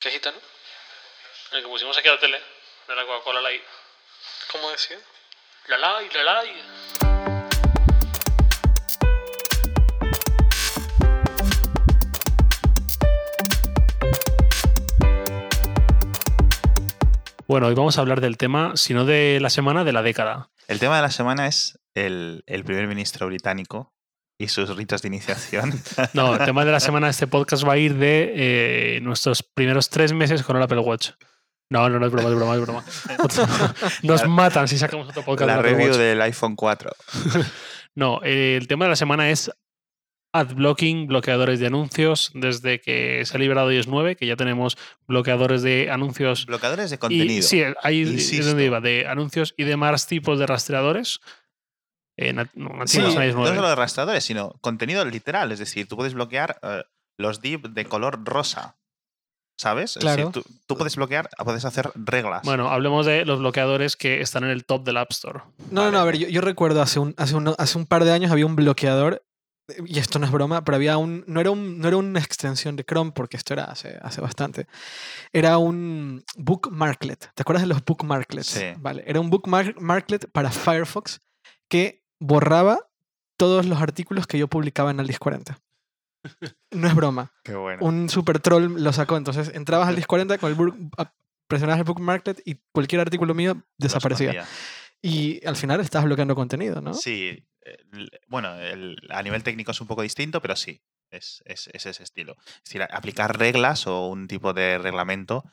¿Qué gitano? El que pusimos aquí a la tele, de la Coca-Cola Light. ¿Cómo decía? La Light, la Light. Bueno, hoy vamos a hablar del tema, si no de la semana, de la década. El tema de la semana es el, el primer ministro británico y sus ritos de iniciación. No, el tema de la semana de este podcast va a ir de eh, nuestros primeros tres meses con el Apple Watch. No, no, no es broma, es broma, es broma. Nos matan si sacamos otro podcast la del Apple review Watch. del iPhone 4. No, eh, el tema de la semana es adblocking, bloqueadores de anuncios. Desde que se ha liberado iOS 9, que ya tenemos bloqueadores de anuncios. Bloqueadores de Y, contenido. sí, ahí es donde iba, de anuncios y demás tipos de rastreadores. Eh, no, Sí, no 9. solo de rastreadores, sino contenido literal. Es decir, tú puedes bloquear eh, los div de color rosa. ¿Sabes? Es Claro. decir, tú, tú puedes bloquear, puedes hacer reglas. Bueno, hablemos de los bloqueadores que están en el top del App Store. No, no, no, a ver, yo, yo recuerdo hace un, hace, un, hace un par de años había un bloqueador, y esto no es broma, pero había un, no era, un, no era una extensión de Chrome, porque esto era hace, hace bastante, era un bookmarklet. ¿Te acuerdas de los bookmarklets? Sí. Vale, era un bookmarklet para Firefox que borraba todos los artículos que yo publicaba en Alice 40. No es broma. Qué bueno. Un super troll lo sacó. Entonces entrabas al Alice 40 con el book- presionabas el bookmarklet y cualquier artículo mío desaparecía. Y al final estabas bloqueando contenido, ¿no? Sí. el- bueno, el- a nivel técnico es un poco distinto, pero sí. Es, es- es ese estilo. Es decir, aplicar reglas o un tipo de reglamento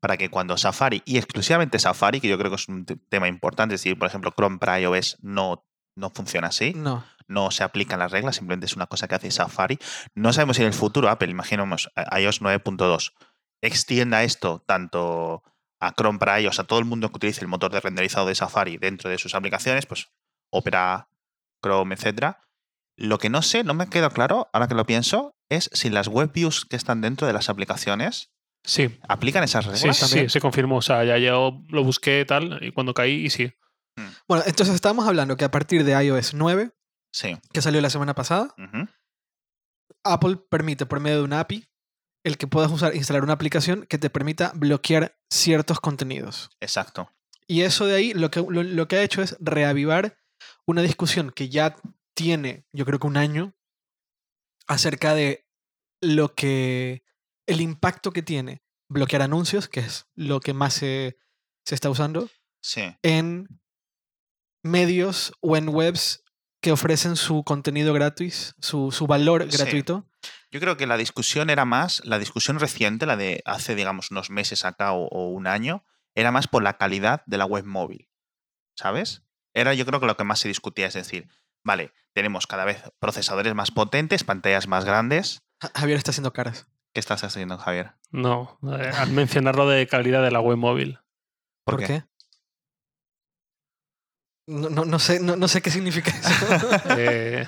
para que cuando Safari, y exclusivamente Safari, que yo creo que es un te- tema importante, es decir, por ejemplo, Chrome para iOS no, no funciona así, No. no se aplican las reglas, simplemente es una cosa que hace Safari. No sabemos si en el futuro Apple, imaginemos a- iOS 9.2, extienda esto tanto a Chrome para iOS, a todo el mundo que utilice el motor de renderizado de Safari dentro de sus aplicaciones, pues Opera, Chrome, etcétera. Lo que no sé, no me queda claro, ahora que lo pienso, es si las web views que están dentro de las aplicaciones Sí, aplican esas sí, reglas. sí, sí, se confirmó. O sea, ya yo lo busqué tal y cuando caí y sí. Bueno, entonces estamos hablando que a partir de iOS 9, Sí. que salió la semana pasada, Apple permite por medio de una API el que puedas usar, instalar una aplicación que te permita bloquear ciertos contenidos. Exacto. Y eso de ahí lo que, lo, lo que ha hecho es reavivar una discusión que ya tiene, yo creo que un año, acerca de lo que, el impacto que tiene bloquear anuncios, que es lo que más se, se está usando, Sí. en medios o en webs que ofrecen su contenido gratis, su, su valor Sí. gratuito. Yo creo que la discusión era más, la discusión reciente, la de hace, digamos, unos meses acá o, o un año, era más por la calidad de la web móvil. ¿Sabes? Era yo creo que lo que más se discutía, es decir, vale, tenemos cada vez procesadores más potentes, pantallas más grandes. Ja- Javier está haciendo caras. ¿Qué estás haciendo, Javier? No, eh, al mencionarlo de calidad de la web móvil. ¿Por, ¿Por, qué? No, no, no sé, no, no sé qué significa eso. Eh,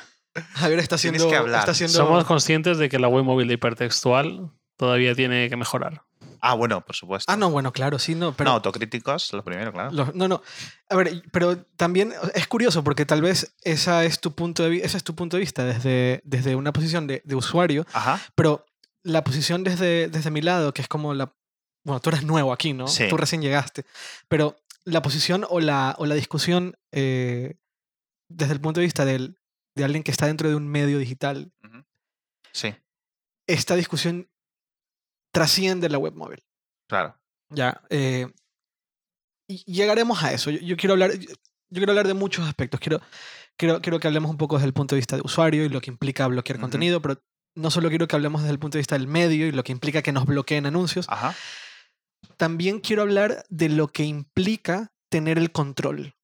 Javier está haciendo. que hablar. Está haciendo somos conscientes de que la web móvil de hipertextual todavía tiene que mejorar. Ah, bueno, por supuesto. Ah, no, bueno, claro, sí, no, pero. no, autocríticos, lo primero, claro. Lo- no, no. A ver, pero también es curioso porque tal vez esa es tu punto de, ese es tu punto de vista desde, desde una posición de, de usuario, Ajá. pero la posición desde, desde mi lado, que es como la... Bueno, tú eres nuevo aquí, ¿no? Sí. Tú recién llegaste, pero la posición o la, o la discusión eh, desde el punto de vista del, de alguien que está dentro de un medio digital. Sí, esta discusión trasciende la web móvil. claro. Ya. eh, y llegaremos a eso. Yo, yo quiero hablar. Yo, quiero hablar de muchos aspectos. Quiero, quiero, quiero que hablemos un poco desde el punto de vista de usuario y lo que implica bloquear contenido, pero no solo quiero que hablemos desde el punto de vista del medio y lo que implica que nos bloqueen anuncios. Ajá. También quiero hablar de lo que implica tener el control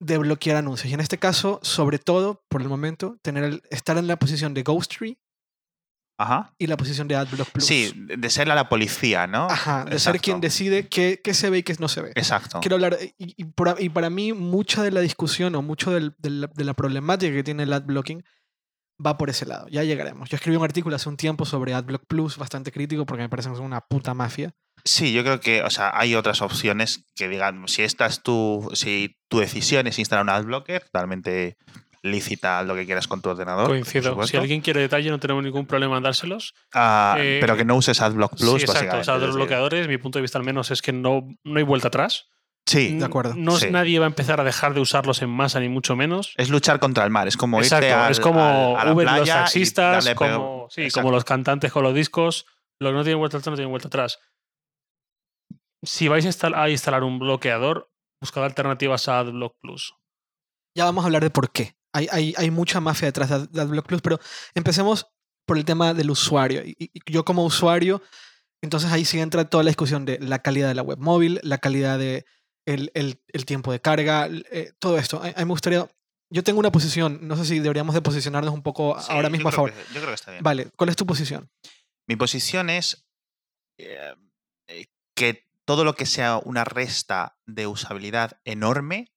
de bloquear anuncios. Y en este caso, sobre todo, por el momento, tener el- estar en la posición de Ghost Tree Ajá. y la posición de AdBlock Plus. Sí, de ser a la policía, ¿no? Ajá, de ser quien decide qué, qué se ve y qué no se ve. Exacto. quiero hablar, y, y por- y para mí mucha de la discusión o mucho del- de, la, de la problemática que tiene el adblocking va por ese lado. Ya llegaremos. Yo escribí un artículo hace un tiempo sobre AdBlock Plus bastante crítico porque me parece que es una puta mafia. Sí, yo creo que, o sea, hay otras opciones que digan, si esta es tu, si tu decisión es instalar un adblocker, totalmente lícita, lo que quieras con tu ordenador. Coincido. Si alguien quiere detalle, no tenemos ningún problema en dárselos. Ah, eh, pero que no uses AdBlock Plus, sí, exacto. O sea, los bloqueadores, mi punto de vista al menos es que no, no hay vuelta atrás. Sí, De acuerdo. No Sí. nadie va a empezar a dejar de usarlos en masa, ni mucho menos. es luchar contra el mar. Es como irte Exacto, al- es como al- a la Uber y los playa y taxistas, como, sí, como los cantantes con los discos. Los que no tienen vuelta atrás no tienen vuelta atrás. Si vais a instal- a instalar un bloqueador, buscad alternativas a AdBlock Plus. Ya vamos a hablar de por qué. Hay, hay, hay mucha mafia detrás de, Ad- de AdBlock Plus, pero empecemos por el tema del usuario. Y, y yo como usuario, entonces ahí sí entra toda la discusión de la calidad de la web móvil, la calidad de el, el- el tiempo de carga, eh, todo esto. A, a mí me gustaría... Yo tengo una posición, no sé si deberíamos de posicionarnos un poco Sí, ahora mismo a favor. que- yo creo que está bien. Vale, ¿cuál es tu posición? Mi posición es eh, eh, que todo lo que sea una resta de usabilidad enorme,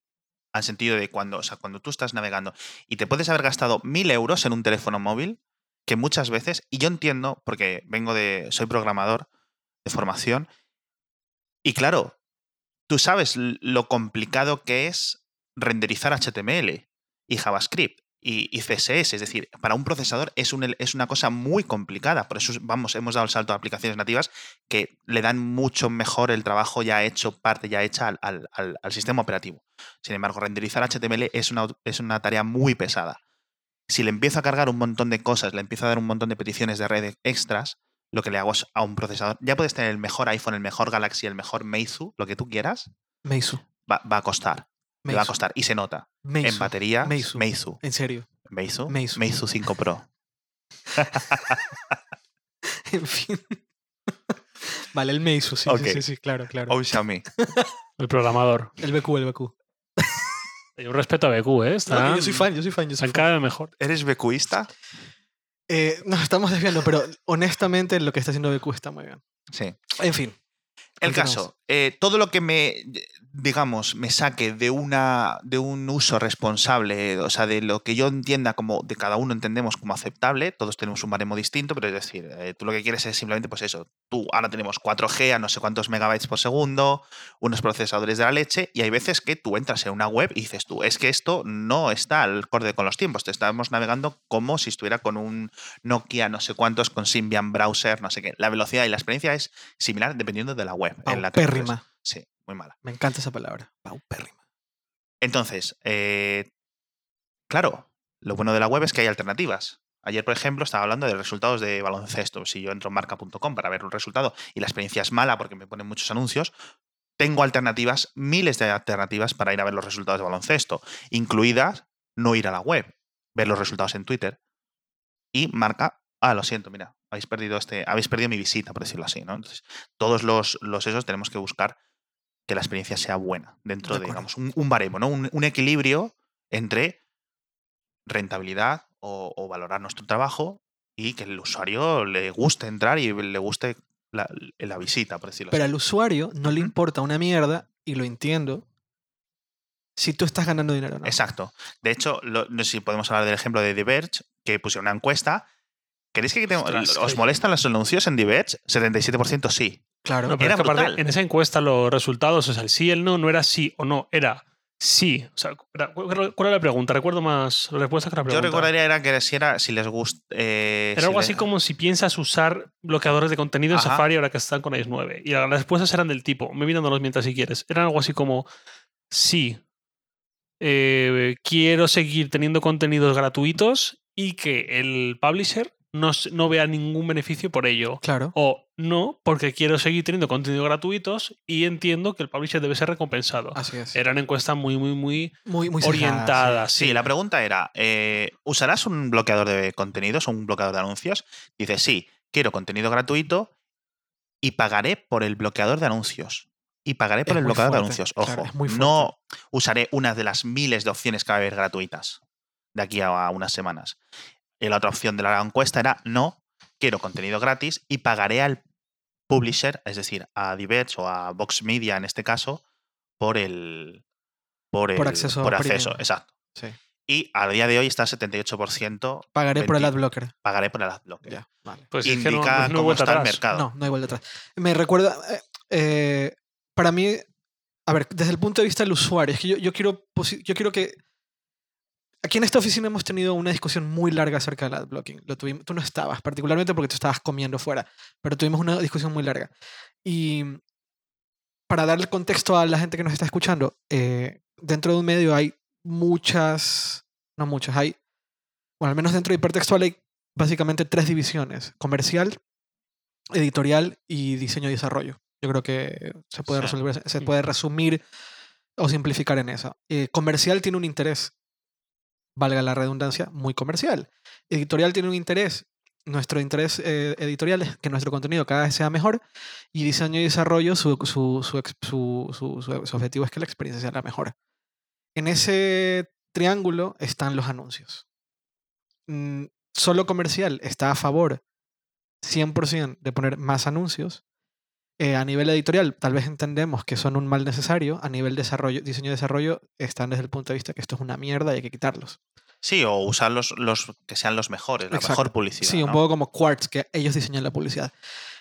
al sentido de cuando, o sea, cuando tú estás navegando y te puedes haber gastado mil euros en un teléfono móvil, que muchas veces, y yo entiendo, porque vengo de, soy programador de formación, y claro, tú sabes lo complicado que es renderizar HTML y JavaScript y, y CSS, es decir, para un procesador es, un es una cosa muy complicada. Por eso, vamos, hemos dado el salto a aplicaciones nativas que le dan mucho mejor el trabajo ya hecho, parte ya hecha al, al- al- al sistema operativo. Sin embargo, renderizar HTML es una, es una tarea muy pesada. Si le empiezo a cargar un montón de cosas, le empiezo a dar un montón de peticiones de red extras, lo que le hago es a un procesador. Ya puedes tener el mejor iPhone, el mejor Galaxy, el mejor Meizu, lo que tú quieras, Meizu. va, va a costar. Le va a Meizu. costar. Y se nota. Meizu. En batería, Meizu. Meizu. En serio. Meizu. Meizu. Meizu 5 Pro. En fin. vale, el Meizu, sí, Ok. sí, sí, sí, claro, claro. O Xiaomi. El programador. El BQ, el BQ. Yo respeto a BQ, ¿eh? No, Están, yo soy fan, yo soy fan, yo soy están fan. cada vez mejor. ¿Eres becuista? Eh, nos estamos desviando, pero honestamente lo que está haciendo BQ está muy bien. Sí. En fin. El caso, eh, todo lo que me, digamos, me saque de, una, de un uso responsable, o sea, de lo que yo entienda como, de cada uno entendemos como aceptable, todos tenemos un baremo distinto, pero es decir, eh, tú lo que quieres es simplemente, pues eso, tú ahora tenemos 4G a no sé cuántos megabytes por segundo, unos procesadores de la leche, y hay veces que tú entras en una web y dices tú, es que esto no está al acorde con los tiempos, te estamos navegando como si estuviera con un Nokia no sé cuántos, con Symbian Browser, no sé qué. La velocidad y la experiencia es similar dependiendo de la web en la que. Sí, muy mala. Me encanta esa palabra. Paupérrima. Entonces, eh, claro, lo bueno de la web es que hay alternativas. Ayer, por ejemplo, estaba hablando de resultados de baloncesto. Si yo entro en marca.com para ver un resultado y la experiencia es mala porque me ponen muchos anuncios, tengo alternativas, miles de alternativas para ir a ver los resultados de baloncesto, incluidas no ir a la web, ver los resultados en Twitter y marca, ah, lo siento, mira, habéis perdido este, habéis perdido mi visita, por decirlo así, ¿no? Entonces, todos los, los esos tenemos que buscar que la experiencia sea buena dentro De digamos, un, un baremo, ¿no? Un, un equilibrio entre rentabilidad o, o valorar nuestro trabajo y que el usuario le guste entrar y le guste la, la visita, por decirlo Pero así. al usuario no le importa una mierda, y lo entiendo, si tú estás ganando dinero o no. Exacto. De hecho, lo- no sé si podemos hablar del ejemplo de Diverge, que pusieron una encuesta. ¿Queréis que te- Ostras, os molestan los anuncios en Diverge? 77% sí. Claro. No, pero Era es que aparte, brutal. en esa encuesta los resultados, o sea, el sí y el no, no era sí o no, era sí. O sea, era- ¿cuál era la pregunta? Recuerdo más la respuesta que la Yo pregunta. recordaría era que si, era, si les gusta. eh, Era si algo así como si piensas usar bloqueadores de contenido en Ajá. Safari ahora que están con iOS 9. Y las respuestas eran del tipo, me mirándolos mientras si quieres, eran algo así como, sí, eh, quiero seguir teniendo contenidos gratuitos y que el publisher no, vea ningún beneficio por ello. Claro. O no, porque quiero seguir teniendo contenidos gratuitos y entiendo que el publisher debe ser recompensado. Así es. Era una encuesta muy, muy, muy Muy, muy sesgada, orientada. Sí, la pregunta era: eh, ¿usarás un bloqueador de contenidos o un bloqueador de anuncios? Dice, sí, quiero contenido gratuito y pagaré por el bloqueador de anuncios. Y pagaré por Es el bloqueador de anuncios. Ojo, claro, es muy no usaré una de las miles de opciones que va a haber gratuitas de aquí a unas semanas. Y la otra opción de la encuesta era: no, quiero contenido gratis y pagaré al publisher, es decir, a Diverge o a Vox Media en este caso, por el. Por, el, acceso por premium. acceso, exacto. Sí. Y a día de hoy está 78%. Pagaré por el 20. adblocker. Pagaré por el adblocker. Ya, vale. Pues es que no, Indica no hay cómo está el mercado. No, no hay vuelta atrás. Me recuerda. eh, eh, para mí, a ver, desde el punto de vista del usuario, es que yo, yo quiero, yo quiero que aquí en esta oficina hemos tenido una discusión muy larga acerca del adblocking. Lo tuvimos, tú no estabas, particularmente porque tú estabas comiendo fuera, pero tuvimos una discusión muy larga. Y para darle contexto a la gente que nos está escuchando, eh, dentro de un medio hay muchas, no muchas, hay, bueno, al menos dentro de hipertextual hay básicamente tres divisiones, comercial, editorial y diseño y desarrollo. Yo creo que se puede, resolver, se puede resumir o simplificar en eso. Eh, comercial tiene un interés, valga la redundancia, muy comercial. Editorial tiene un interés, nuestro interés eh, editorial es que nuestro contenido cada vez sea mejor y diseño y desarrollo, su, su, su, su objetivo es que la experiencia sea la mejor. En ese triángulo están los anuncios. Mm, Solo comercial está a favor 100% de poner más anuncios. Eh, a nivel editorial, tal vez entendemos que son un mal necesario. A nivel desarrollo, diseño y desarrollo, están desde el punto de vista que esto es una mierda y hay que quitarlos. Sí, o usar los, los que sean los mejores, la Exacto. mejor publicidad. Sí, un poco como Quartz, que ellos diseñan la publicidad.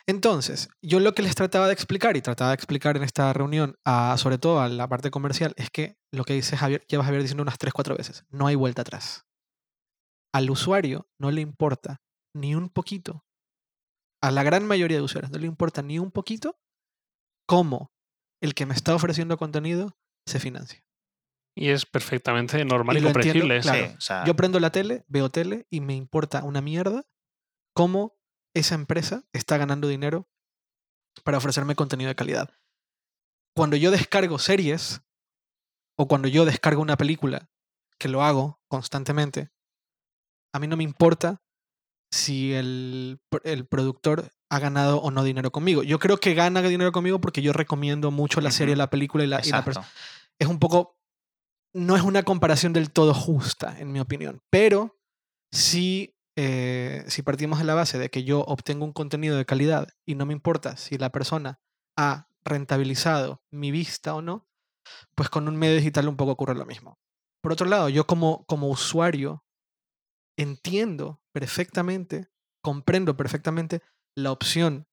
Entonces, yo lo que les trataba de explicar y trataba de explicar en esta reunión, a, sobre todo a la parte comercial, es que lo que dice Javier, lleva Javier diciendo unas 3-4 veces, no hay vuelta atrás. Al usuario no le importa ni un poquito, a la gran mayoría de usuarios no le importa ni un poquito cómo el que me está ofreciendo contenido se financia. Y es perfectamente normal Y y, lo entiendo, comprensible. claro. Sí, o sea, Yo prendo la tele, veo tele y me importa una mierda cómo esa empresa está ganando dinero para ofrecerme contenido de calidad. Cuando yo descargo series o cuando yo descargo una película, que lo hago constantemente, a mí no me importa si el, el productor ha ganado o no dinero conmigo. Yo creo que gana dinero conmigo porque yo recomiendo mucho la serie, Ujú. la película y la, y la exacto. persona es un poco, no es una comparación del todo justa, en mi opinión, pero si, eh, si partimos de la base de que yo obtengo un contenido de calidad y no me importa si la persona ha rentabilizado mi vista o no, pues con un medio digital un poco ocurre lo mismo. Por otro lado, yo como, como usuario entiendo perfectamente, comprendo perfectamente la opción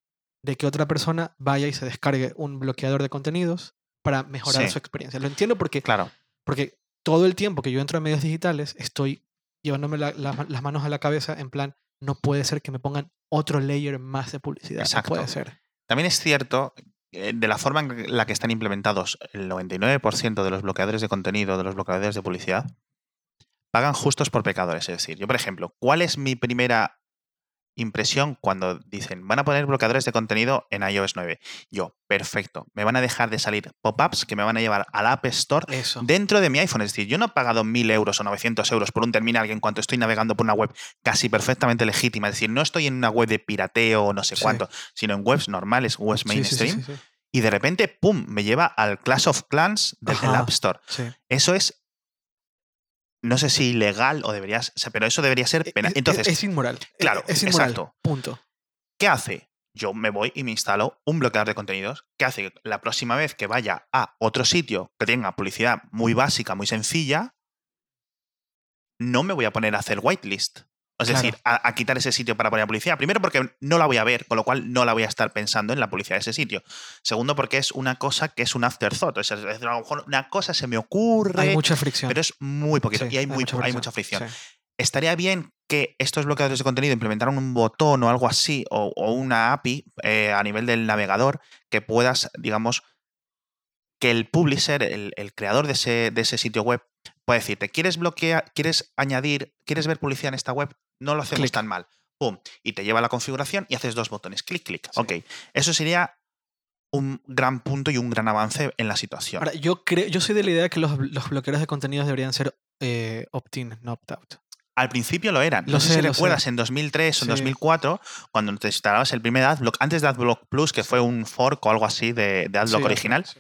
de que otra persona vaya y se descargue un bloqueador de contenidos para mejorar Sí. su experiencia. Lo entiendo porque, Claro. porque todo el tiempo que yo entro a medios digitales estoy llevándome la- la- las manos a la cabeza en plan, no puede ser que me pongan otro layer más de publicidad. Exacto. No puede ser. También es cierto, eh, de la forma en la que están implementados el 99% de los bloqueadores de contenido, de los bloqueadores de publicidad, pagan justos por pecadores. Es decir, yo, por ejemplo, ¿cuál es mi primera impresión cuando dicen van a poner bloqueadores de contenido en iOS 9? Yo, perfecto, me van a dejar de salir pop-ups que me van a llevar al App Store Eso. dentro de mi iPhone. Es decir, yo no he pagado 1000 euros o 900 euros por un terminal que en cuanto estoy navegando por una web casi perfectamente legítima, es decir, no estoy en una web de pirateo o no sé Sí. cuánto, sino en webs normales, webs mainstream, sí, sí. y de repente, ¡pum!, me lleva al Clash of Clans del del Ajá. App Store. Sí. Eso es, no sé si ilegal o debería ser, pero eso debería ser pena. Es- es- Entonces, E, es, inmoral. claro, es inmoral. exacto. Punto. ¿qué hace? Yo me voy y me instalo un bloqueador de contenidos que hace que la próxima vez que vaya a otro sitio que tenga publicidad muy básica, muy sencilla, no me voy a poner a hacer whitelist. Es Claro. decir, a, a quitar ese sitio para poner publicidad. Primero porque no la voy a ver, con lo cual no la voy a estar pensando en la publicidad de ese sitio. Segundo porque es una cosa que es un afterthought. Es decir, a lo mejor una cosa se me ocurre, Hay mucha fricción. pero es muy poquito. Sí, y hay, muy- hay mucha fricción sí. estaría bien que estos bloqueadores de contenido implementaran un botón o algo así, o, o una API eh, a nivel del navegador que puedas, digamos, que el publisher, el, el creador de ese, de ese sitio web, pueda decirte, ¿quieres bloquear, quieres añadir, quieres ver publicidad en esta web? No lo hacemos tan mal. Pum. Y te lleva a la configuración y haces dos botones. Clic, clic. Sí. Ok. Eso sería un gran punto y un gran avance en la situación. Ahora, yo, creo, yo soy de la idea que los, los bloqueadores de contenidos deberían ser eh, opt-in, no opt-out. Al principio lo eran. Lo no sé, sé, si lo recuerdas sé. en 2003 o en Sí. 2004, cuando te instalabas el primer AdBlock, antes de AdBlock Plus, que fue un fork o algo así de, de AdBlock Sí, original, sí.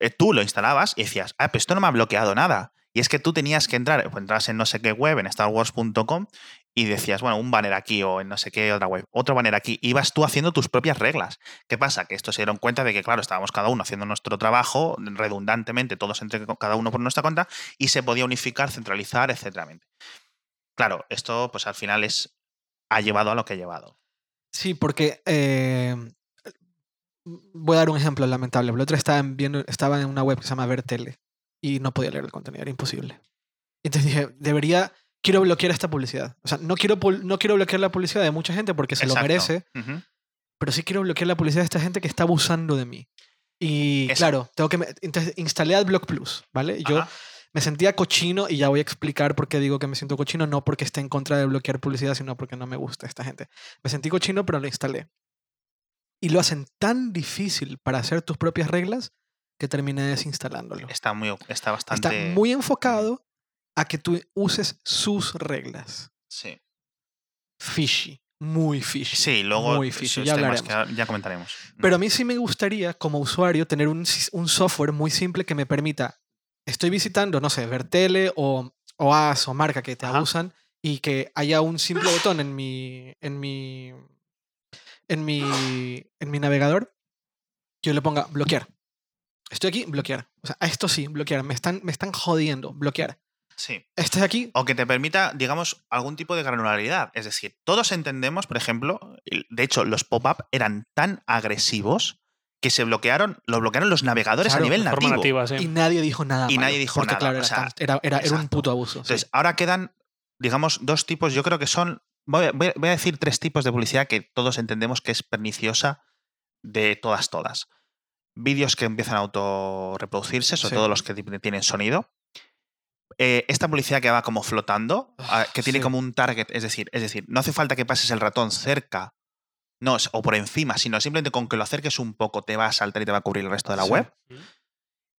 eh, tú lo instalabas y decías, ah, pero esto no me ha bloqueado nada. Y es que tú tenías que entrar, pues entrabas en no sé qué web, en starwars.com, y decías, bueno, un banner aquí o en no sé qué otra web, otro banner aquí. Ibas tú haciendo tus propias reglas. ¿Qué pasa? Que estos se dieron cuenta de que, claro, estábamos cada uno haciendo nuestro trabajo redundantemente, todos entre cada uno por nuestra cuenta, y se podía unificar, centralizar, etcétera. Claro, esto pues al final es ha llevado a lo que ha llevado. Sí, porque eh, voy a dar un ejemplo lamentable. El otro estaba estaba en una web que se llama Ver Tele y no podía leer el contenido, era imposible. Entonces dije, debería, quiero bloquear esta publicidad. O sea, no quiero, no quiero bloquear la publicidad de mucha gente porque se Exacto. lo merece, pero sí quiero bloquear la publicidad de esta gente que está abusando de mí. Y Eso. claro, tengo que... me- Entonces instalé AdBlock Plus, ¿vale? Yo Ajá. me sentía cochino y ya voy a explicar por qué digo que me siento cochino, no porque esté en contra de bloquear publicidad, sino porque no me gusta esta gente. Me sentí cochino, pero lo instalé. Y lo hacen tan difícil para hacer tus propias reglas que terminé desinstalándolo. Está muy está bastante. Está muy enfocado a que tú uses sus reglas. Sí. Fishy, muy fishy. Sí, luego Muy fishy, ya temas hablaremos. que ya comentaremos. Pero a mí sí me gustaría, como usuario, tener un, un software muy simple que me permita. Estoy visitando, no sé, Vertele o, o As o marca que te Ajá. abusan y que haya un simple botón en mi. en mi. en mi. en mi navegador. Que yo le ponga bloquear. Estoy aquí, bloquear. O sea, a esto sí, bloquear. Me están, me están jodiendo, bloquear. Sí. Estás aquí, O que te permita, digamos, algún tipo de granularidad. Es decir, todos entendemos, por ejemplo, de hecho, los pop-up eran tan agresivos que se bloquearon, lo bloquearon los navegadores Claro, a nivel de nativo. nativa, sí. y nadie dijo nada. Y malo, nadie dijo porque, nada, Claro, o era, sea, tan- era, era- era un puto abuso. sí. Entonces, ahora quedan, digamos, dos tipos. Yo creo que son. Voy voy voy a decir tres tipos de publicidad que todos entendemos que es perniciosa de todas, todas. Vídeos que empiezan a autorreproducirse, sobre Sí. todo los que ti- tienen sonido. Eh, esta publicidad que va como flotando, Ah, que tiene sí. como un target, es decir, es decir, no hace falta que pases el ratón cerca no, o por encima, sino simplemente con que lo acerques un poco te va a saltar y te va a cubrir el resto de la Sí. web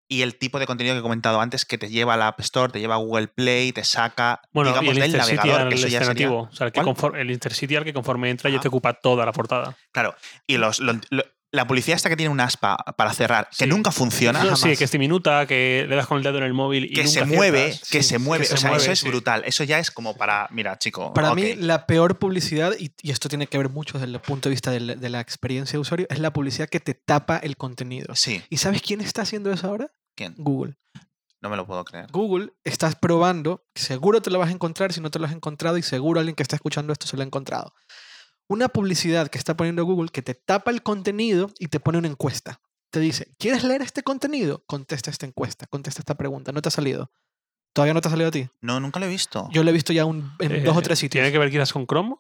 y el tipo de contenido que he comentado antes que te lleva a la App Store, te lleva a Google Play, te saca, Bueno, digamos, y el del navegador, al que eso ya sería... alternativo. O sea, el, que conforme, el Intercity al que conforme entra ya te ocupa toda la portada. Claro, y los, lo- lo- la publicidad esta que tiene un aspa para cerrar, que nunca funciona, No, jamás. sí, que es diminuta, que le das con el dedo en el móvil y que nunca se mueve, que Sí, se mueve, que o se sea, mueve, eso es brutal. Eso ya es como para, mira, chico, Para mí, la peor publicidad, y, y esto tiene que ver mucho desde el punto de vista del- de la experiencia de usuario, es la publicidad que te tapa el contenido. sí, ¿Y sabes quién está haciendo eso ahora? ¿quién? Google. No me lo puedo creer. Google estás probando, seguro te lo vas a encontrar si no te lo has encontrado y seguro alguien que está escuchando esto se lo ha encontrado. Una publicidad que está poniendo Google que te tapa el contenido y te pone una encuesta. Te dice, ¿quieres leer este contenido? Contesta esta encuesta, contesta esta pregunta. ¿No te ha salido? ¿Todavía no te ha salido a ti? No, nunca lo he visto. Yo lo he visto ya un- en Eh, dos o tres sitios. ¿Tiene que ver quizás con Chrome?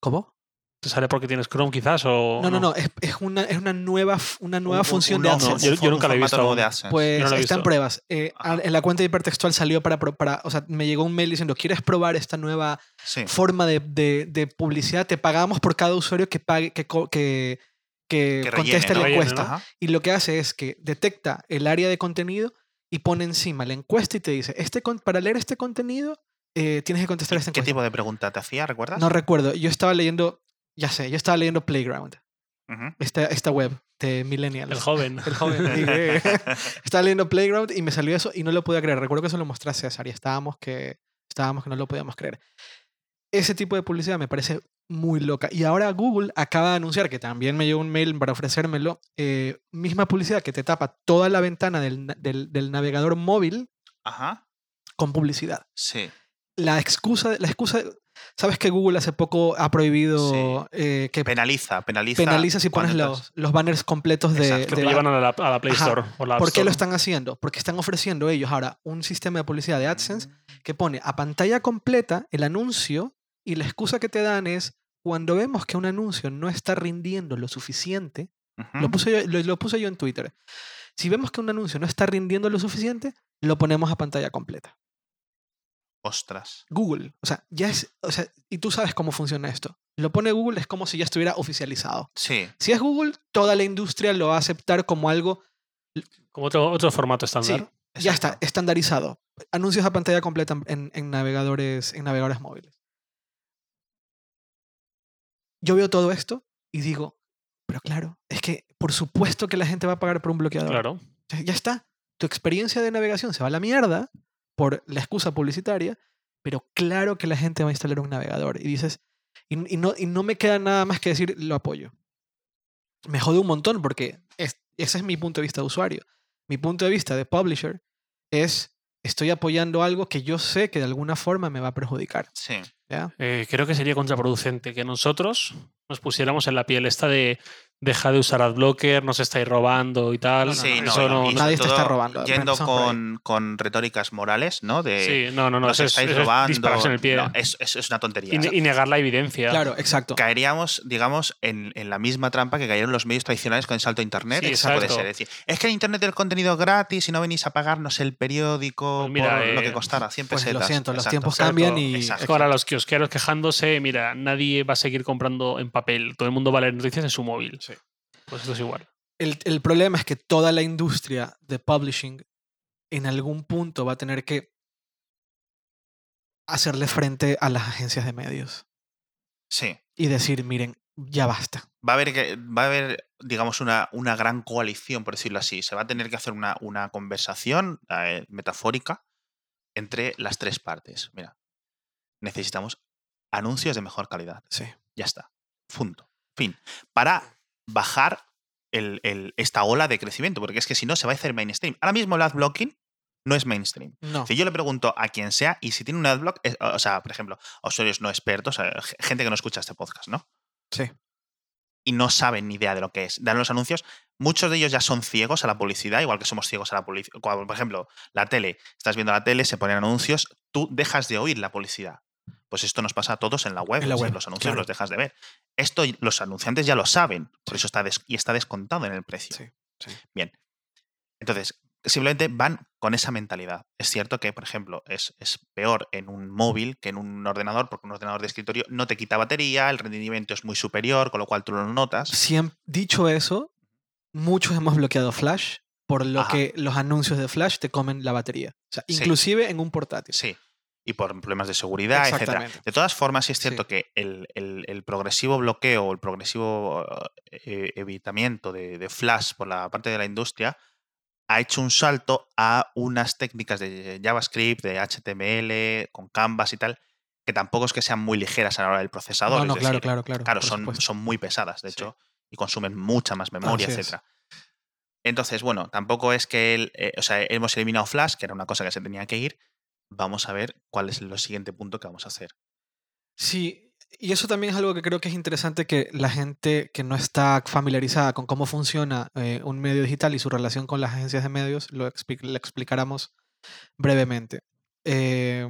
¿Cómo? ¿Te sale porque tienes Chrome quizás? O No, no, no, es, es una, es una nueva, una nueva Un- función un de no, AdSense. yo- nunca un lo he visto de AdSense. Pues no lo he está en pruebas. Eh, en la cuenta de hipertextual salió para, para. O sea, me llegó un mail diciendo: ¿Quieres probar esta nueva Sí. forma de, de- de publicidad? Te pagamos por cada usuario que pague, que, que, que Que conteste la encuesta. Y lo que hace es que detecta el área de contenido y pone encima la encuesta y te dice: este con- para leer este contenido eh, tienes que contestar esta ¿Qué encuesta. tipo de pregunta te hacía, recuerdas? No recuerdo. Yo estaba leyendo. Ya sé, yo estaba leyendo Playground, Ujú. esta, esta web de Millennials. El joven. El joven. y, eh, estaba leyendo Playground y me salió eso y no lo podía creer. Recuerdo que se lo mostré a César y estábamos que, estábamos que no lo podíamos creer. Ese tipo de publicidad me parece muy loca. Y ahora Google acaba de anunciar, que también me llegó un mail para ofrecérmelo, eh, misma publicidad que te tapa toda la ventana del, del- del navegador móvil Ajá. con publicidad. Sí. La excusa, la excusa, ¿sabes que Google hace poco ha prohibido eh, que Penaliza, penaliza. penaliza si pones los, los banners completos de, Exacto. Que de te la- llevan a la, a la Play Ajá. Store o la App ¿Por qué lo Store. están haciendo? Porque están ofreciendo ellos ahora un sistema de publicidad de AdSense que pone a pantalla completa el anuncio y la excusa que te dan es cuando vemos que un anuncio no está rindiendo lo suficiente, Ujú. lo, puse yo, lo, lo puse yo en Twitter, si vemos que un anuncio no está rindiendo lo suficiente, lo ponemos a pantalla completa. Ostras. Google, o sea, ya es, o sea, y tú sabes cómo funciona esto. Lo pone Google es como si ya estuviera oficializado. Sí. Si es Google, toda la industria lo va a aceptar como algo Como otro, otro formato estándar. Sí, ya está, estandarizado. Anuncios a pantalla completa en, en navegadores, en navegadores móviles. Yo veo todo esto y digo, pero claro, es que por supuesto que la gente va a pagar por un bloqueador. Claro. Ya- Ya está. Tu experiencia de navegación se va a la mierda por la excusa publicitaria, pero claro que la gente va a instalar un navegador. Y dices, y, y no, y no me queda nada más que decir, lo apoyo. Me jode un montón porque es- ese es mi punto de vista de usuario. Mi punto de vista de publisher es, estoy apoyando algo que yo sé que de alguna forma me va a perjudicar. Sí. ¿ya? Eh, creo que sería contraproducente que nosotros nos pusiéramos en la piel esta de, deja de usar adblocker, no se estáis robando y tal. Sí, no, no, eso no, no- Nadie te está robando, Yendo con, con retóricas morales, ¿no? De sí, no, no, no, nos eso es, estáis eso es robando. dispararse en el pie. no, es, es- es una tontería. y, y negar la evidencia. Claro, exacto. Caeríamos, digamos, en, en la misma trampa que cayeron los medios tradicionales con el salto a Internet. Sí, Esa puede ser. Es decir, es que en Internet el contenido gratis y no venís a pagarnos el periódico Pues mira, por lo eh, que costara 100 Pues pesetas. lo siento, los Exacto. tiempos Exacto, cambian y. exacto. Es que ahora los kiosqueros quejándose, mira, nadie va a seguir comprando en papel. Todo el mundo va a leer noticias en su móvil. Sí. Pues es igual. El, el problema es que toda la industria de publishing en algún punto va a tener que hacerle frente a las agencias de medios Sí. y decir, miren, ya basta. Va a haber, que, va a haber digamos, una, una gran coalición, por decirlo así. Se va a tener que hacer una, una conversación eh, metafórica entre las tres partes. Mira, necesitamos anuncios de mejor calidad. Sí. Ya está. Punto. Fin. Para bajar el- el- esta ola de crecimiento, porque es que si no se va a hacer mainstream. Ahora mismo el adblocking no es mainstream. No. Si yo le pregunto a quien sea y si tiene un adblock, es- o sea, por ejemplo, usuarios no expertos, g- gente que no escucha este podcast, ¿no? Sí. Y no saben ni idea de lo que es. Dan los anuncios. Muchos de ellos ya son ciegos a la publicidad, igual que somos ciegos a la publicidad. Por ejemplo, la tele. Estás viendo la tele, se ponen anuncios, tú dejas de oír la publicidad. Pues esto nos pasa a todos en la web. En la si web, los anuncios claro. los dejas de ver. Esto los anunciantes ya lo saben, por eso está y está descontado en el precio. Sí, sí. Bien. Entonces, simplemente van con esa mentalidad. Es cierto que, por ejemplo, es, es peor en un móvil que en un ordenador, porque un ordenador de escritorio no te quita batería, el rendimiento es muy superior, con lo cual tú lo notas. Dicho eso, muchos hemos bloqueado Flash por lo Ajá. que los anuncios de Flash te comen la batería. O sea, Sí. inclusive en un portátil. Sí. Y por problemas de seguridad, etc. Exactamente. De todas formas, sí es cierto Sí. que el, el- el progresivo bloqueo o el progresivo eh, evitamiento de, de Flash por la parte de la industria ha hecho un salto a unas técnicas de JavaScript, de HTML, con Canvas y tal, que tampoco es que sean muy ligeras a la hora del procesador. No, claro, decir, claro, claro. Claro, son, son muy pesadas, de Sí. hecho, y consumen mucha más memoria, Así es. etcétera. Entonces, bueno, tampoco es que él, eh, o sea, hemos eliminado Flash, que era una cosa que se tenía que ir. Vamos a ver cuál es el siguiente punto que vamos a hacer. Sí, y eso también es algo que creo que es interesante que la gente que no está familiarizada con cómo funciona eh, un medio digital y su relación con las agencias de medios lo, expli- explicáramos brevemente. Eh,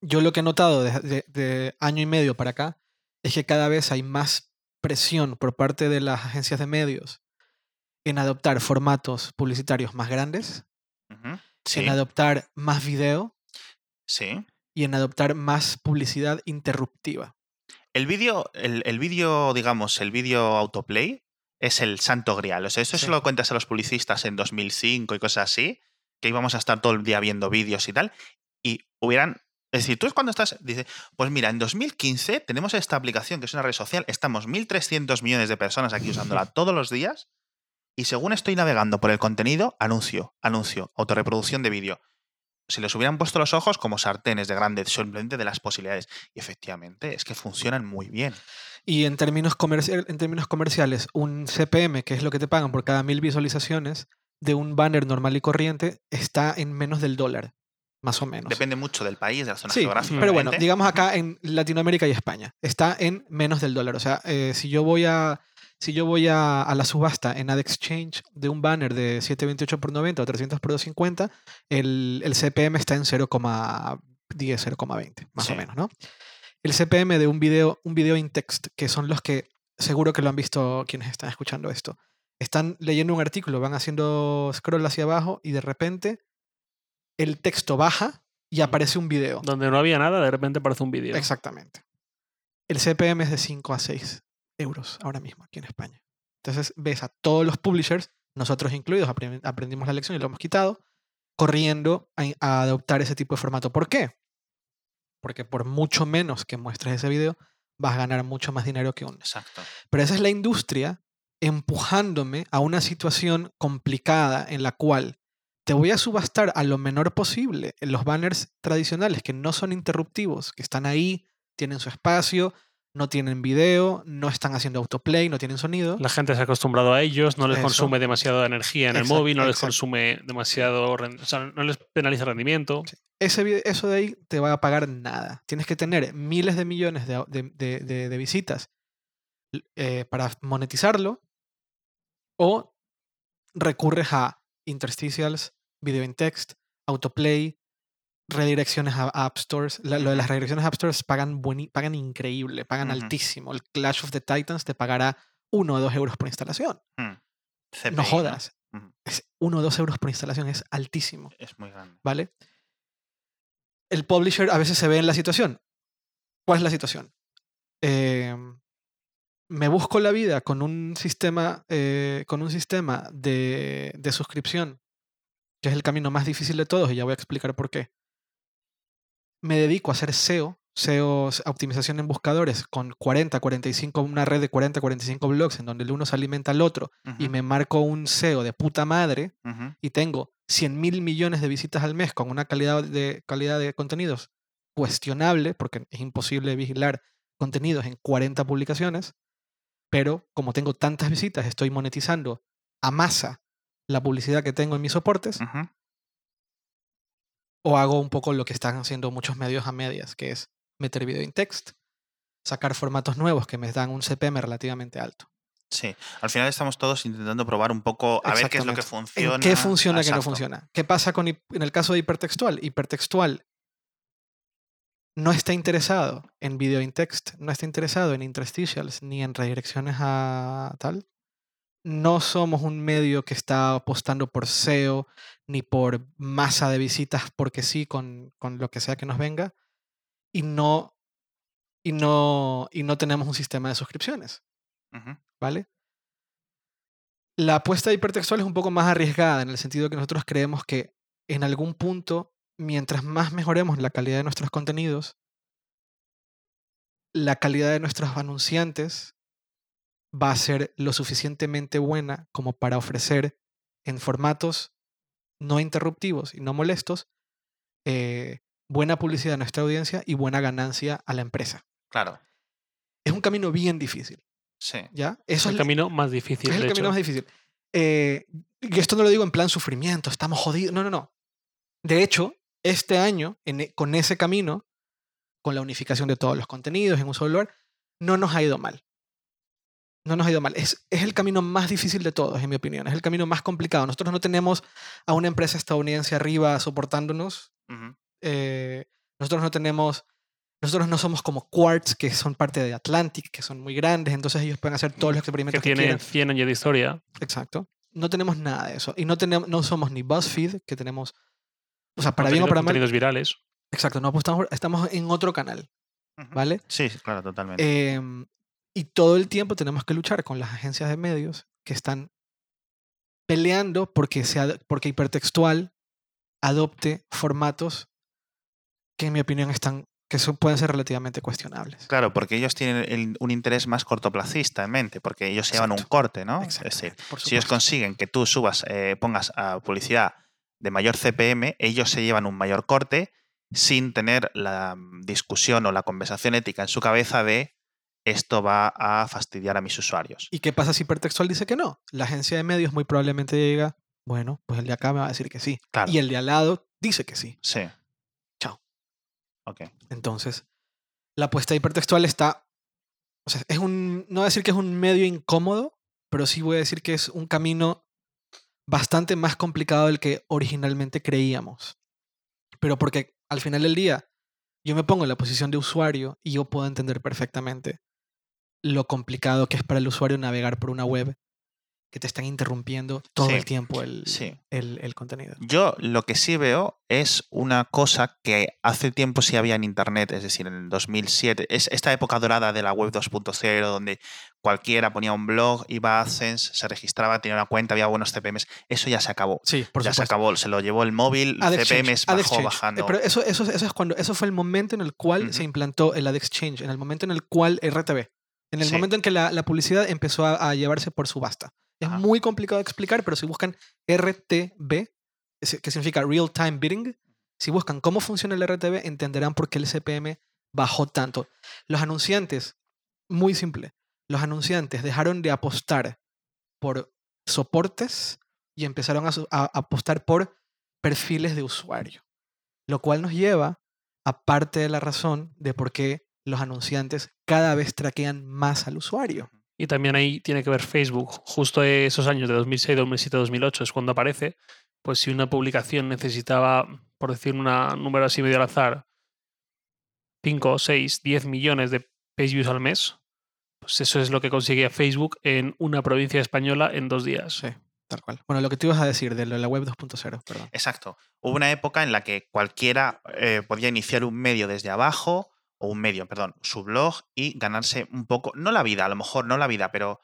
yo lo que he notado de, año y medio para acá es que cada vez hay más presión por parte de las agencias de medios en adoptar formatos publicitarios más grandes. Sí, en adoptar más video sí. y en adoptar más publicidad interruptiva. El vídeo, el, el vídeo, digamos, el vídeo autoplay es el santo grial. O sea, eso Sí. se lo cuentas a los publicistas en 2005 y cosas así, que íbamos a estar todo el día viendo vídeos y tal, y hubieran... Es decir, tú es cuando estás, dice, pues mira, en 2015 tenemos esta aplicación que es una red social, estamos 1.300 millones de personas aquí usándola todos los días, y según estoy navegando por el contenido, anuncio, anuncio, autorreproducción de vídeo. Si les hubieran puesto los ojos como sartenes de grande, simplemente de las posibilidades. Y efectivamente, es que funcionan muy bien. Y en términos, en términos comerciales, un CPM, que es lo que te pagan por cada mil visualizaciones de un banner normal y corriente, está en menos del dólar, más o menos. Depende mucho del país, de la zona Sí, geográfica. pero bueno, digamos acá en Latinoamérica y España, está en menos del dólar. O sea, eh, si yo voy a si yo voy a, a la subasta en AdExchange de un banner de 728 por 90 o 300 por 250, el, el CPM está en 0,10, 0,20, más Sí. o menos, ¿no? El CPM de un video, un video in text, que son los que seguro que lo han visto quienes están escuchando esto. Están leyendo un artículo, van haciendo scroll hacia abajo y de repente el texto baja y aparece un video. Donde no había nada, de repente aparece un vídeo. Exactamente. El CPM es de 5 a 6 euros ahora mismo aquí en España. Entonces ves a todos los publishers, nosotros incluidos, apre- aprendimos la lección y lo hemos quitado, corriendo a, a adoptar ese tipo de formato. ¿Por qué? Porque por mucho menos que muestres ese video, vas a ganar mucho más dinero que uno. Exacto. Pero esa es la industria empujándome a una situación complicada en la cual te voy a subastar a lo menor posible en los banners tradicionales que no son interruptivos, que están ahí, tienen su espacio, no tienen video, no están haciendo autoplay, no tienen sonido. La gente se ha acostumbrado a ellos, no les Eso. consume demasiada energía en el móvil, no les consume demasiado, o sea, no les penaliza rendimiento. Ese, eso de ahí te va a pagar nada. Tienes que tener miles de millones de, au- de- de- de- de visitas eh, para monetizarlo o recurres a interstitials, video in text, autoplay, redirecciones a App Stores. La- lo de las redirecciones a App Stores pagan, bueni- pagan increíble, pagan altísimo. El Clash of the Titans te pagará 1 o 2 euros por instalación. CPI, no jodas. Ujú. Es 1 o 2 euros por instalación, es altísimo. Es muy grande. ¿Vale? El publisher a veces se ve en la situación. ¿Cuál es la situación? Em, me busco la vida con un sistema, eh, con un sistema de, de suscripción, que es el camino más difícil de todos, y ya voy a explicar por qué. Me dedico a hacer SEO, SEO, optimización en buscadores, con 40, 45, una red de 40, 45 blogs, en donde el uno se alimenta al otro, y me marco un SEO de puta madre, y tengo 100 mil millones de visitas al mes con una calidad de, calidad de contenidos cuestionable, porque es imposible vigilar contenidos en 40 publicaciones, pero como tengo tantas visitas, estoy monetizando a masa la publicidad que tengo en mis soportes. O hago un poco lo que están haciendo muchos medios a medias, que es meter video in text, sacar formatos nuevos que me dan un CPM relativamente alto. Sí, al final estamos todos intentando probar un poco a ver qué es lo que funciona. ¿En qué funciona, qué no funciona? ¿Qué pasa con en el caso de hipertextual? Hipertextual no está interesado en video in text, no está interesado en interstitials ni en redirecciones a tal. No somos un medio que está apostando por SEO ni por masa de visitas porque sí con, con lo que sea que nos venga y no y no y no tenemos un sistema de suscripciones. ¿vale? La apuesta de hipertextual es un poco más arriesgada en el sentido que nosotros creemos que en algún punto, mientras más mejoremos la calidad de nuestros contenidos, la calidad de nuestros anunciantes va a ser lo suficientemente buena como para ofrecer en formatos no interruptivos y no molestos eh, buena publicidad a nuestra audiencia y buena ganancia a la empresa. Claro, Es un camino bien difícil, sí. ¿ya? Es Eso el es- camino más difícil, es el de camino hecho. más difícil. Eh, y esto no lo digo en plan sufrimiento, estamos jodidos. No, no, no. De hecho, este año, en e- con ese camino, con la unificación de todos los contenidos en un solo lugar, no nos ha ido mal. No nos ha ido mal. Es, es el camino más difícil de todos, en mi opinión. Es el camino más complicado. Nosotros no tenemos a una empresa estadounidense arriba soportándonos. Ujú. eh, nosotros no tenemos. Nosotros no somos como Quartz, que son parte de Atlantic, que son muy grandes, entonces ellos pueden hacer todos los Que experimentos que, tiene quieran. 100 años de historia. Exacto. No tenemos nada de eso. Y no, tenemos, no somos ni BuzzFeed, que tenemos. O sea, para bien o para mal. contenidos virales. Exacto, no apostamos, estamos en otro canal. ¿vale? Sí, claro, totalmente. Em, y todo el tiempo tenemos que luchar con las agencias de medios que están peleando porque, se ad- porque hipertextual adopte formatos que en mi opinión están que son- pueden ser relativamente cuestionables. Claro, porque ellos tienen el- un interés más cortoplacista en mente, porque ellos se llevan un corte, ¿no? Es decir, si ellos consiguen que tú subas, eh, pongas a publicidad de mayor CPM, ellos se llevan un mayor corte sin tener la mm, discusión o la conversación ética en su cabeza de esto va a fastidiar a mis usuarios. ¿Y qué pasa si hipertextual dice que no? La agencia de medios muy probablemente diga, bueno, pues el de acá me va a decir que sí. Claro. Y el de al lado dice que sí. Sí. Chao. Ok. Entonces, la apuesta hipertextual está. O sea, es un. No voy a decir que es un medio incómodo, pero sí voy a decir que es un camino bastante más complicado del que originalmente creíamos. Pero porque al final del día, yo me pongo en la posición de usuario y yo puedo entender perfectamente lo complicado que es para el usuario navegar por una web que te están interrumpiendo todo Sí, el tiempo el, sí. el, el contenido. Yo lo que sí veo es una cosa que hace tiempo sí había en Internet, es decir, en el 2007, es esta época dorada de la web 2.0, donde cualquiera ponía un blog, iba a AdSense, se registraba, tenía una cuenta, había buenos CPMs. Eso ya se acabó. Sí, por ya se acabó, se lo llevó el móvil, Ad CPMs Ad bajó Exchange. Eh, bajando. Pero eso, eso, eso es cuando, eso fue el momento en el cual se implantó el Ad Exchange, en el momento en el cual RTV, en el Sí. momento en que la, la publicidad empezó a, a llevarse por subasta. Es Ajá. muy complicado de explicar, pero si buscan RTB, que significa Real Time Bidding, si buscan cómo funciona el RTV, entenderán por qué el CPM bajó tanto. Los anunciantes, muy simple, los anunciantes dejaron de apostar por soportes y empezaron a, a apostar por perfiles de usuario. Lo cual nos lleva a parte de la razón de por qué los anunciantes cada vez traquean más al usuario. y también ahí tiene que ver Facebook. Justo esos años de 2006, 2007, 2008 es cuando aparece. Pues si una publicación necesitaba, por decir un número así medio al azar, 5, 6, 10 millones de page views al mes, pues eso es lo que conseguía Facebook en una provincia española en dos días. Sí, tal cual. Bueno, lo que tú ibas a decir de la web 2.0, perdón. Exacto. Hubo una época en la que cualquiera eh, podía iniciar un medio desde abajo, o un medio, perdón, su blog y ganarse un poco, no la vida, a lo mejor no la vida, pero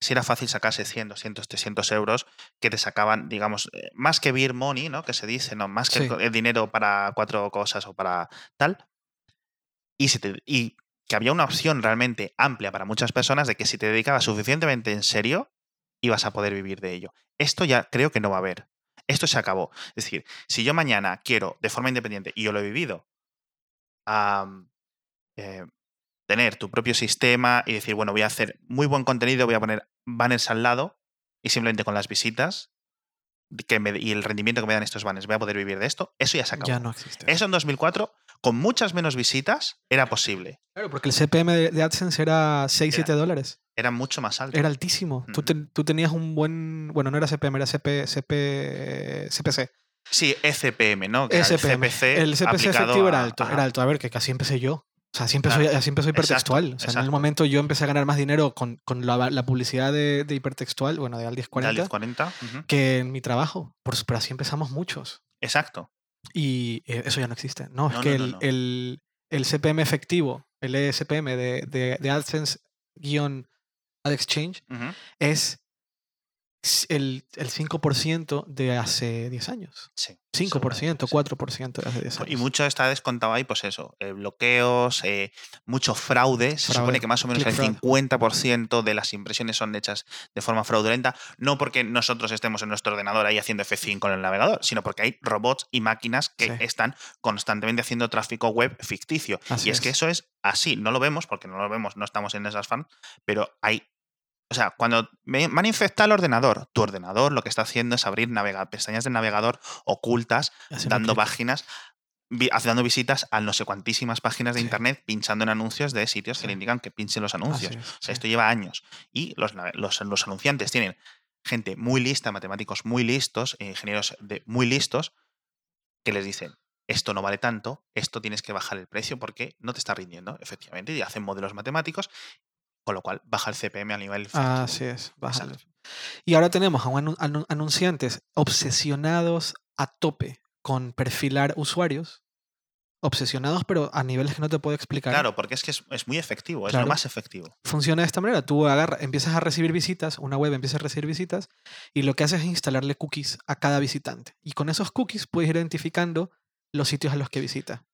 si era fácil sacarse 100, 200, 300 euros que te sacaban, digamos, eh, más que beer money, ¿no? Que se dice, ¿no? Más que Sí. el dinero para cuatro cosas o para tal. Y, si te- y que había una opción realmente amplia para muchas personas de que si te dedicabas suficientemente en serio, ibas a poder vivir de ello. Esto ya creo que no va a haber. Esto se acabó. Es decir, si yo mañana quiero, de forma independiente, y yo lo he vivido, eh, tener tu propio sistema y decir, bueno, voy a hacer muy buen contenido, voy a poner banners al lado y simplemente con las visitas que me- y el rendimiento que me dan estos banners voy a poder vivir de esto, eso ya se acabó. Ya no existe. Eso en 2004, con muchas menos visitas, era posible. Claro, porque el CPM de, AdSense era 6, 7 dólares. Era mucho más alto. Era altísimo. Tú, ten- tú tenías un buen. Bueno, no era CPM, era CP, CP, CPC. Sí, ECPM, ¿no? Que era SPM. el CPC, El CPC efectivo era alto. ajá. Era alto. A ver, que casi empecé yo. O sea, empezó, Claro. así empezó hipertextual. Exacto, o sea, en el momento yo empecé a ganar más dinero con, con la, la publicidad de, de hipertextual, bueno, de al De 1040, Alice 40. ujú. que en mi trabajo. Por, pero así empezamos muchos. Exacto. Y eh, eso ya no existe. No, es que no, no, el. El, el CPM efectivo, el ESPM de, de, de AdSense guion Ad Exchange, es el, el 5% de hace 10 años. Sí. 5%, seguramente, sí. 4% de hace 10 Y años. mucho está descontado ahí, pues eso, eh, bloqueos, eh, mucho fraude. Se Fraude, supone que más o menos el fraud. 50% de las impresiones son hechas de forma fraudulenta, no porque nosotros estemos en nuestro ordenador ahí haciendo F5 con el navegador, sino porque hay robots y máquinas que Sí. están constantemente haciendo tráfico web ficticio. Así y es, que es. eso es así, no lo vemos porque no lo vemos, no estamos en esas fans, pero hay o sea, cuando van a infectar el ordenador, tu ordenador lo que está haciendo es abrir navega- pestañas de navegador ocultas dando páginas, dando visitas a no sé cuantísimas páginas de Sí. internet, pinchando en anuncios de sitios que le indican que pinchen los anuncios. O sea, esto lleva años. Y los, los anunciantes tienen gente muy lista, matemáticos muy listos, eh, ingenieros de- muy listos, que les dicen, esto no vale tanto, esto tienes que bajar el precio porque no te está rindiendo, efectivamente, y hacen modelos matemáticos, con lo cual baja el CPM a nivel... efectivo. Así es. Exacto. Y ahora tenemos a un anu- anu- anunciantes obsesionados a tope con perfilar usuarios. Obsesionados, pero a niveles que no te puedo explicar. Claro, porque es que es, es muy efectivo, es lo más efectivo. Funciona de esta manera. Tú agarras, empiezas a recibir visitas, una web empieza a recibir visitas, y lo que haces es instalarle cookies a cada visitante. Y con esos cookies puedes ir identificando los sitios a los que visita.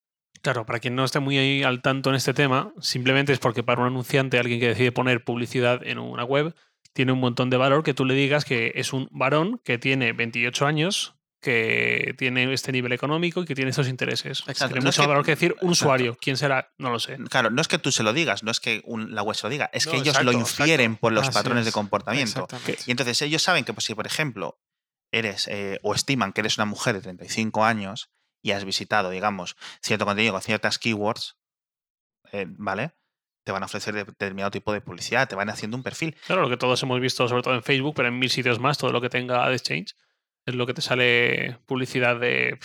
Claro, para quien no esté muy ahí al tanto en este tema, simplemente es porque para un anunciante, alguien que decide poner publicidad en una web, tiene un montón de valor que tú le digas que es un varón que tiene 28 años, que tiene este nivel económico y que tiene estos intereses. Exacto. Tiene No es mucho que- valor que decir un exacto. usuario. ¿Quién será? No lo sé. Claro, no es que tú se lo digas, no es que un- la web se lo diga, es No, que ellos lo infieren por los Así patrones de comportamiento. Exactamente. Y entonces ellos saben que pues, si, por ejemplo, eres eh, o estiman que eres una mujer de 35 años y has visitado, digamos, cierto contenido con ciertas keywords, eh, ¿vale? Te van a ofrecer de- determinado tipo de publicidad, te van haciendo un perfil. Claro, lo que todos hemos visto, sobre todo en Facebook, pero en mil sitios más, todo lo que tenga Ad Exchange, es lo que te sale publicidad de,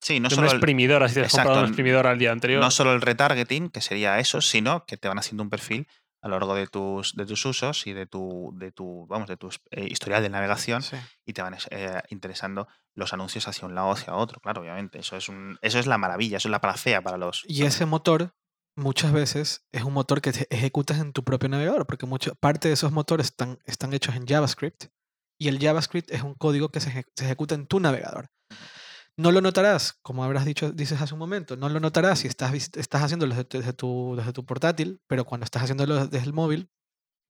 Sí, no de solo, una el, exprimidora, si te has Exacto, comprado un exprimidor al día anterior. no solo el retargeting, que sería eso, sino que te van haciendo un perfil a lo largo de tus, de tus usos y de tu, de tu, vamos, de tu eh, historial de navegación Sí. y te van eh, interesando los anuncios hacia un lado o hacia otro, claro, obviamente. Eso es, un, eso es la maravilla, eso es la panacea para los... Y ese motor muchas veces es un motor que te ejecutas en tu propio navegador, porque mucha parte de esos motores están, están hechos en JavaScript y el JavaScript es un código que se ejecuta en tu navegador. No lo notarás, como habrás dicho, dices hace un momento, no lo notarás si estás, estás haciéndolo desde, tu- desde tu, desde tu portátil, pero cuando estás haciéndolo desde el móvil,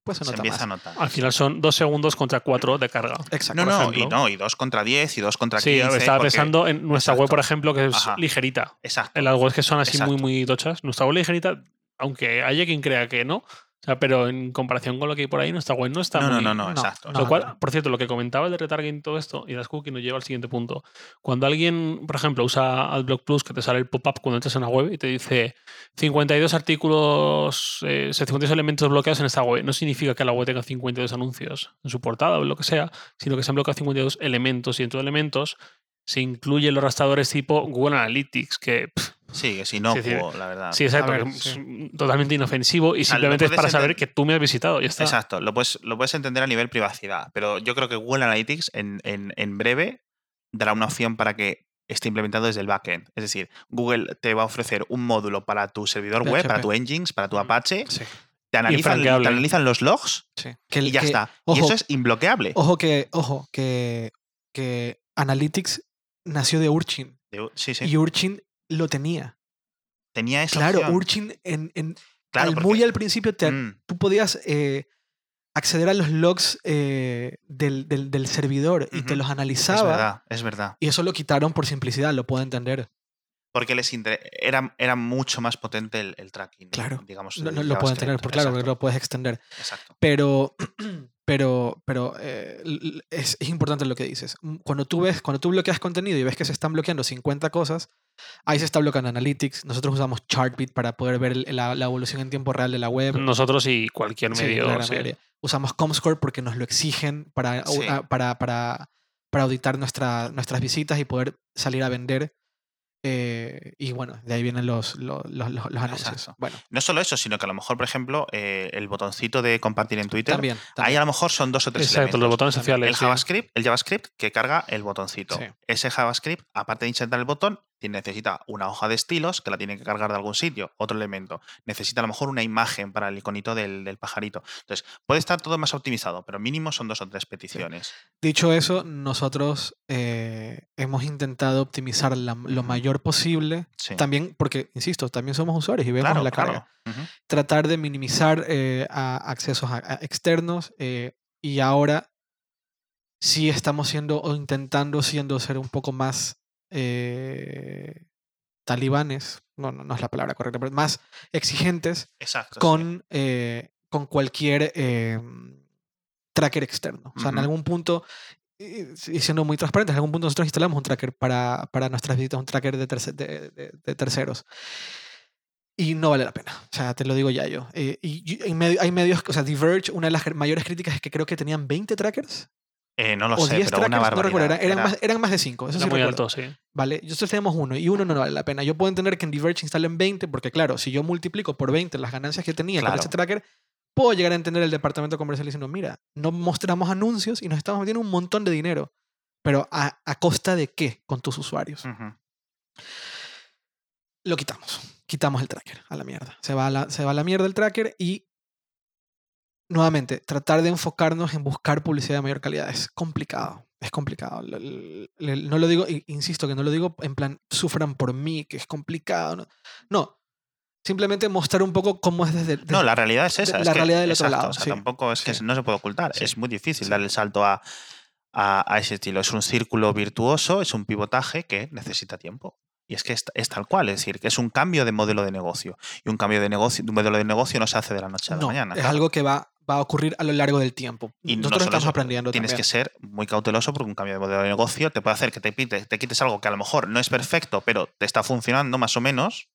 pues se empieza más. a notar. Al final son dos segundos contra cuatro de carga. Exacto. No, no, y no, y dos contra 10 y dos contra Sí, 15. estaba porque- pensando en nuestra web, por ejemplo, que es Ajá. ligerita. Exacto. En las webs que son así muy, muy tochas. Nuestra web ligerita, aunque haya quien crea que no, O sea, pero en comparación con lo que hay por ahí, nuestra web no está No, no, muy... no, no, no, exacto. no. Lo cual, por cierto, lo que comentaba de retargeting y todo esto y las cookies nos lleva al siguiente punto. Cuando alguien, por ejemplo, usa AdBlock Plus, que te sale el pop-up cuando entras en una web y te dice 52 artículos, eh, 52 elementos bloqueados en esta web, no significa que la web tenga 52 anuncios en su portada o lo que sea, sino que se han bloqueado 52 elementos y dentro de elementos se incluyen los rastradores tipo Google Analytics, que pff, Sí, que si no, Es decir, la verdad. sí, exacto, ver, que es sí. totalmente inofensivo y sea, simplemente es para saber que tú me has visitado. Ya está. Exacto, lo puedes, lo puedes entender a nivel privacidad, pero yo creo que Google Analytics en, en- en breve dará una opción para que esté implementado desde el backend. Es decir, Google te va a ofrecer un módulo para tu servidor web, para tu engines, para tu Apache, Sí, te analizan, te analizan los logs sí. Que y ya que- está. ojo, y eso es imbloqueable. Ojo que, ojo, que, que Analytics nació de Urchin. De- Sí, sí. Y Urchin lo tenía. Tenía esa Claro, opción. Urchin en, en- Claro, al- porque- muy al principio te- Mm, tú podías eh, acceder a los logs eh, del, del- del servidor y te los es analizaba. verdad, es verdad. Y eso lo quitaron por simplicidad, lo puedo entender. Porque les inter- era, era mucho más potente el, el tracking. Claro. Digamos, No, del no lo JavaScript. porque claro, porque lo puedes extender. exacto. Pero, pero, pero eh, es, es importante lo que dices. Cuando tú ves, cuando tú bloqueas contenido y ves que se están bloqueando 50 cosas, ahí se está bloqueando Analytics. Nosotros usamos Chartbeat para poder ver la, la evolución en tiempo real de la web. Nosotros y cualquier Sí, medio. sí. mayoría. Usamos Comscore porque nos lo exigen para, au- Sí. a- para, para, para auditar nuestra, nuestras visitas y poder salir a vender. Eh, y bueno, de ahí vienen los, los, los- los- los anuncios. Bueno, No solo eso, sino que a lo mejor, por ejemplo, eh, el botoncito de compartir en Twitter, también. ahí a lo mejor son dos o tres Exacto, los elementos. botones También. sociales. El sí. JavaScript, el JavaScript que carga el botoncito. Sí. Ese JavaScript, aparte de insertar el botón, necesita una hoja de estilos que la tiene que cargar de algún sitio, otro elemento. Necesita a lo mejor una imagen para el iconito del, del pajarito. Entonces, puede estar todo más optimizado, pero mínimo son dos o tres peticiones. Dicho eso, nosotros eh, hemos intentado optimizar la- lo mayor posible. Sí. También, porque, insisto, también somos usuarios y vemos claro, la claro. carga. Tratar de minimizar eh, a- accesos a- a externos eh, y ahora sí estamos siendo o intentando siendo ser un poco más eh, talibanes, no, no, no es la palabra correcta, pero más exigentes Exacto. sí. con, eh, con cualquier eh, tracker externo. O sea, en Ujú. algún punto, y siendo muy transparentes, en algún punto nosotros instalamos un tracker para, para nuestras visitas, un tracker de, terce- de- de- de terceros. Y no vale la pena. O sea, te lo digo ya yo. Eh, y y hay medios, o sea, Diverge, una de las mayores críticas es que creo que tenían 20 trackers Eh, no lo o sé, 10 pero una trackers, no recuerdo, eran, eran Era- más, eran más de 5. Eso Era sí muy recuerdo. alto, sí. ¿vale? Nosotros tenemos uno y uno no vale la pena. Yo puedo entender que en Diverge instalen 20 porque, claro, si yo multiplico por 20 las ganancias que tenía con Claro. ese tracker, puedo llegar a entender el departamento comercial diciendo, mira, no mostramos anuncios y nos estamos metiendo un montón de dinero. Pero ¿a, a costa de qué con tus usuarios? Lo quitamos. Quitamos el tracker a la mierda. Se va a la, se va a la mierda el tracker y nuevamente, tratar de enfocarnos en buscar publicidad de mayor calidad es complicado. Es complicado. No lo digo, insisto que no lo digo en plan, sufran por mí, que es complicado. No, no. simplemente mostrar un poco cómo es desde... No, desde- la realidad es esa. la es que- realidad del otro lado, o sea, sí. Tampoco es que Sí. no se puede ocultar. Sí. Es muy difícil dar el salto a, a- a ese estilo. Es un círculo virtuoso, es un pivotaje que necesita tiempo. Y es que es, es tal cual, es decir, que es un cambio de modelo de negocio. Y un cambio de negocio, de un modelo de negocio no se hace de la noche a la no, mañana. es claro. algo que va, va a ocurrir a lo largo del tiempo. Y no Nosotros estamos eso, aprendiendo Tienes también. que ser muy cauteloso porque un cambio de modelo de negocio te puede hacer que te quites algo que a lo mejor no es perfecto, pero te está funcionando más o menos,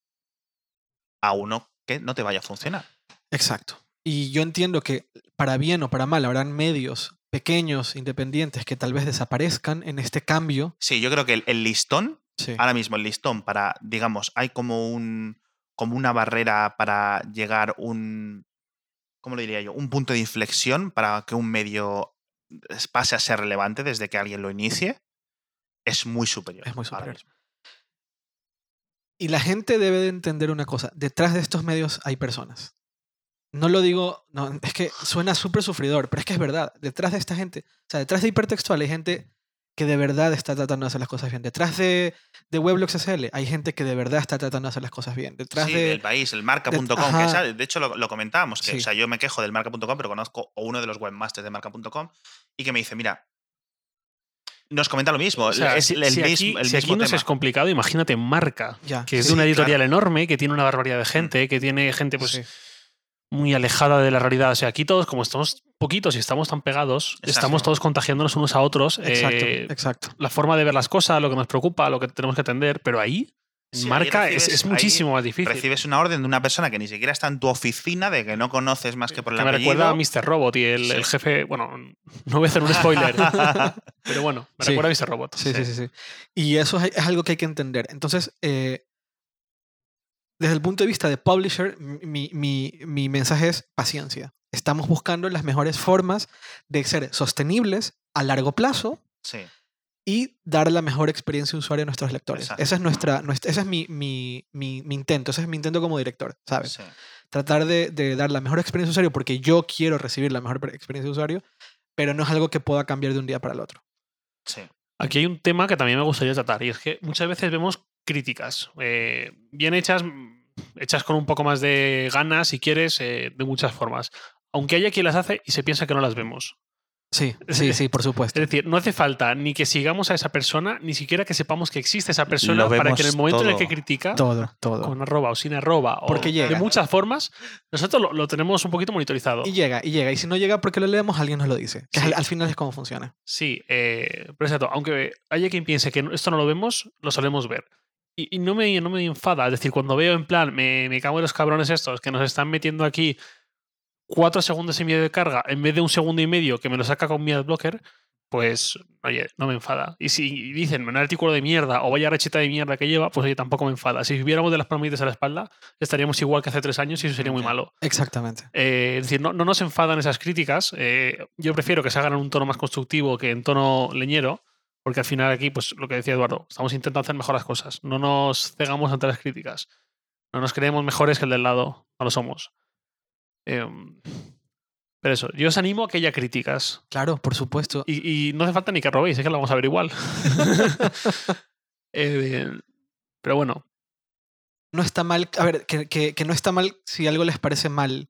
a uno que no te vaya a funcionar. Exacto. Y yo entiendo que para bien o para mal habrán medios pequeños, independientes, que tal vez desaparezcan en este cambio. Sí, yo creo que el, el listón Sí. ahora mismo el listón para, digamos, hay como un como una barrera para llegar un ¿cómo lo diría yo? un punto de inflexión para que un medio pase a ser relevante desde que alguien lo inicie es muy superior. Es muy superior. Y la gente debe de entender una cosa. Detrás de estos medios hay personas. No lo digo, no, es que suena súper sufridor, pero es que es verdad. Detrás de esta gente, o sea, detrás de hipertextual hay gente que de verdad está tratando de hacer las cosas bien. Detrás de, de Weblogs SL hay gente que de verdad está tratando de hacer las cosas bien. Detrás Sí, de... el país, el marca.com, de- de hecho lo, lo comentábamos, que Sí. o sea, yo me quejo del marca.com, pero conozco a uno de los webmasters de marca.com y que me dice, mira, nos comenta lo mismo, O sea, es si, el si mismo, aquí, el si aquí nos tema. es complicado, imagínate Marca, Ya, que es sí, de una editorial claro. enorme, que tiene una barbaridad de gente, que tiene gente, pues sí. muy alejada de la realidad. O sea, aquí todos, como estamos poquitos y estamos tan pegados, Exacto. estamos todos contagiándonos unos a otros. Exacto, eh, exacto. la forma de ver las cosas, lo que nos preocupa, lo que tenemos que atender, pero ahí, Sí, marca, es, recibes- es muchísimo más difícil. Recibes una orden de una persona que ni siquiera está en tu oficina, de que no conoces más que por el que me apellido. recuerda a Mr. Robot y el, Sí. el jefe. Bueno, no voy a hacer un spoiler, pero bueno, me Sí. recuerda a Mr. Robot. Sí, sí, Sí. Y eso es, es algo que hay que entender. Entonces, eh, desde el punto de vista de publisher, mi, mi- mi mensaje es paciencia. Estamos buscando las mejores formas de ser sostenibles a largo plazo Sí, y dar la mejor experiencia de usuario a nuestros lectores. Exacto. Esa es nuestra, nuestra- ese es mi, mi, mi, mi intento, ese es mi intento como director, ¿sabes? sí. Tratar de, de dar la mejor experiencia de usuario porque yo quiero recibir la mejor experiencia de usuario, pero no es algo que pueda cambiar de un día para el otro. sí. Aquí hay un tema que también me gustaría tratar y es que muchas veces vemos críticas eh, bien hechas, mm, hechas con un poco más de ganas, si quieres, eh, de muchas formas. Aunque haya quien las hace y se piensa que no las vemos. Sí, sí, sí, por supuesto. Es decir, no hace falta ni que sigamos a esa persona, ni siquiera que sepamos que existe esa persona para que en el momento en el todo. que critica, Todo, todo. con arroba o sin arroba, Porque o llega. de muchas formas, nosotros lo, lo tenemos un poquito monitorizado. Y llega, y llega. Y si no llega porque lo leemos, alguien nos lo dice. Que Sí. al, al final es como funciona. Sí, eh, pero exacto, aunque haya quien piense que esto no lo vemos, lo solemos ver. Y, y no, me, no me enfada, es decir, cuando veo en plan, me, me cago en los cabrones estos que nos están metiendo aquí cuatro segundos y medio de carga en vez de un segundo y medio que me lo saca con mi adblocker, pues, oye, no me enfada. Y si dicen, un artículo de mierda o vaya recheta de mierda que lleva, pues oye, tampoco me enfada. Si viviéramos de las palmitas a la espalda, estaríamos igual que hace tres años y eso sería muy malo. Exactamente. Eh, es decir, no, no nos enfadan esas críticas. eh, yo prefiero que se hagan en un tono más constructivo que en tono leñero, porque al final aquí, pues lo que decía Eduardo, estamos intentando hacer mejor las cosas. No nos cegamos ante las críticas. No nos creemos mejores que el del lado. No lo somos. Em, pero eso, yo os animo a que haya críticas. Claro, por supuesto. Y, y no hace falta ni que robéis, es que lo vamos a ver igual. Eh, pero bueno, No está mal. A ver, que, que- que no está mal si algo les parece mal.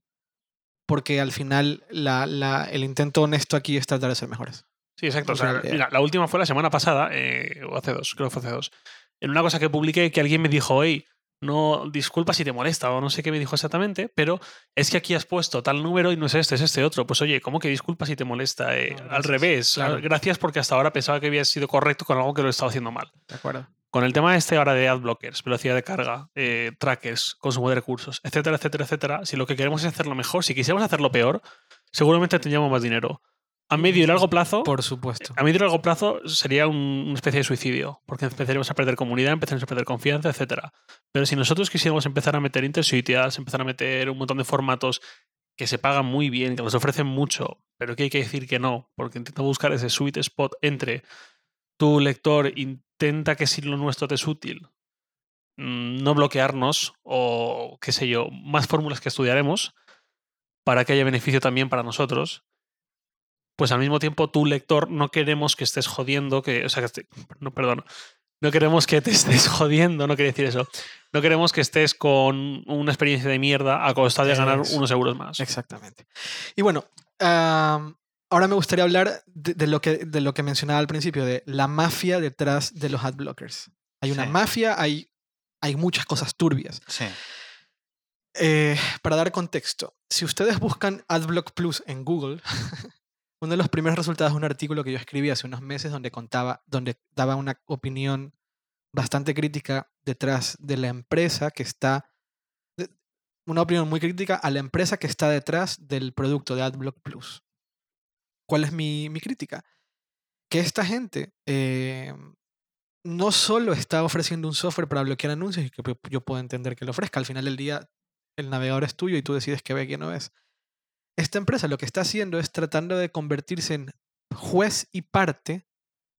Porque al final la, la- el intento honesto aquí es tratar de ser mejores. Sí, exacto. O sea, idea. mira, la última fue la semana pasada, eh, o hace dos, creo que fue hace dos. En una cosa que publiqué que alguien me dijo, hey, no, disculpa si te molesta, o no sé qué me dijo exactamente, pero es que aquí has puesto tal número y no es este, es este otro. Pues oye, ¿cómo que disculpa si te molesta? Eh, No, al revés, Claro. gracias porque hasta ahora pensaba que había sido correcto con algo que lo estaba haciendo mal. ¿De acuerdo? Con el tema este ahora de adblockers, velocidad de carga, eh, trackers, consumo de recursos, etcétera, etcétera, etcétera, si lo que queremos es hacerlo mejor, si quisiéramos hacerlo peor, seguramente tendríamos más dinero. A medio y largo plazo, Por supuesto. a medio y largo plazo sería un- una especie de suicidio, porque empezaríamos a perder comunidad, empezaremos a perder confianza, etcétera. Pero si nosotros quisiéramos empezar a meter interstitials, empezar a meter un montón de formatos que se pagan muy bien, que nos ofrecen mucho, pero que hay que decir que no, porque intenta buscar ese sweet spot entre tu lector intenta que si lo nuestro te es útil, mm, no bloquearnos o qué sé yo, más fórmulas que estudiaremos para que haya beneficio también para nosotros pues al mismo tiempo tu lector no queremos que estés jodiendo, que, o sea, que no, perdón, no queremos que te estés jodiendo, no quiere decir eso. No queremos que estés con una experiencia de mierda a costa de ganar unos euros más. Exactamente. Y bueno, ahora me gustaría hablar de, de lo que, de lo que mencionaba al principio, de la mafia detrás de los adblockers. Hay una Sí. mafia, hay, hay muchas cosas turbias. Sí. Eh, para dar contexto, si ustedes buscan AdBlock Plus en Google, uno de los primeros resultados es un artículo que yo escribí hace unos meses donde contaba, donde daba una opinión bastante crítica detrás de la empresa que está, de- una opinión muy crítica a la empresa que está detrás del producto de AdBlock Plus. ¿Cuál es mi, mi crítica? Que esta gente eh, no solo está ofreciendo un software para bloquear anuncios y que yo puedo entender que lo ofrezca, al final del día el navegador es tuyo y tú decides qué ve y qué no ves. Esta empresa lo que está haciendo es tratando de convertirse en juez y parte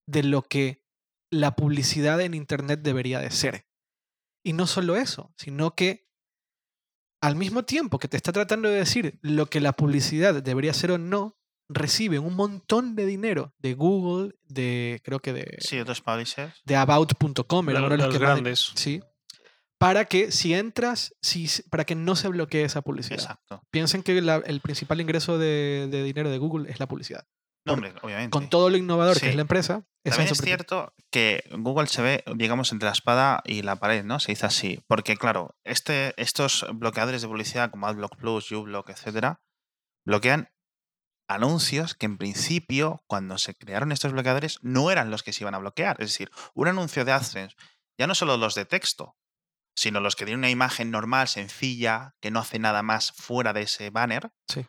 de lo que la publicidad en Internet debería de ser. Y no solo eso, sino que al mismo tiempo que te está tratando de decir lo que la publicidad debería ser o no, reciben un montón de dinero de Google, de creo que de, Sí, otros publishers. de about.com, De era uno de los los que más- grandes. Sí. Para que si entras, si, para que no se bloquee esa publicidad. Exacto. Piensen que la- el principal ingreso de, de dinero de Google es la publicidad. No, por- hombre, obviamente. con todo lo innovador que es la empresa. esa También es principal- cierto que Google se ve, digamos, entre la espada y la pared, ¿no? Se dice así. Porque, claro, este, estos bloqueadores de publicidad como AdBlock Plus, uBlock, etcétera, bloquean anuncios que en principio, cuando se crearon estos bloqueadores, no eran los que se iban a bloquear. Es decir, un anuncio de AdSense, ya no solo los de texto, sino los que tienen una imagen normal, sencilla, que no hace nada más fuera de ese banner, Sí.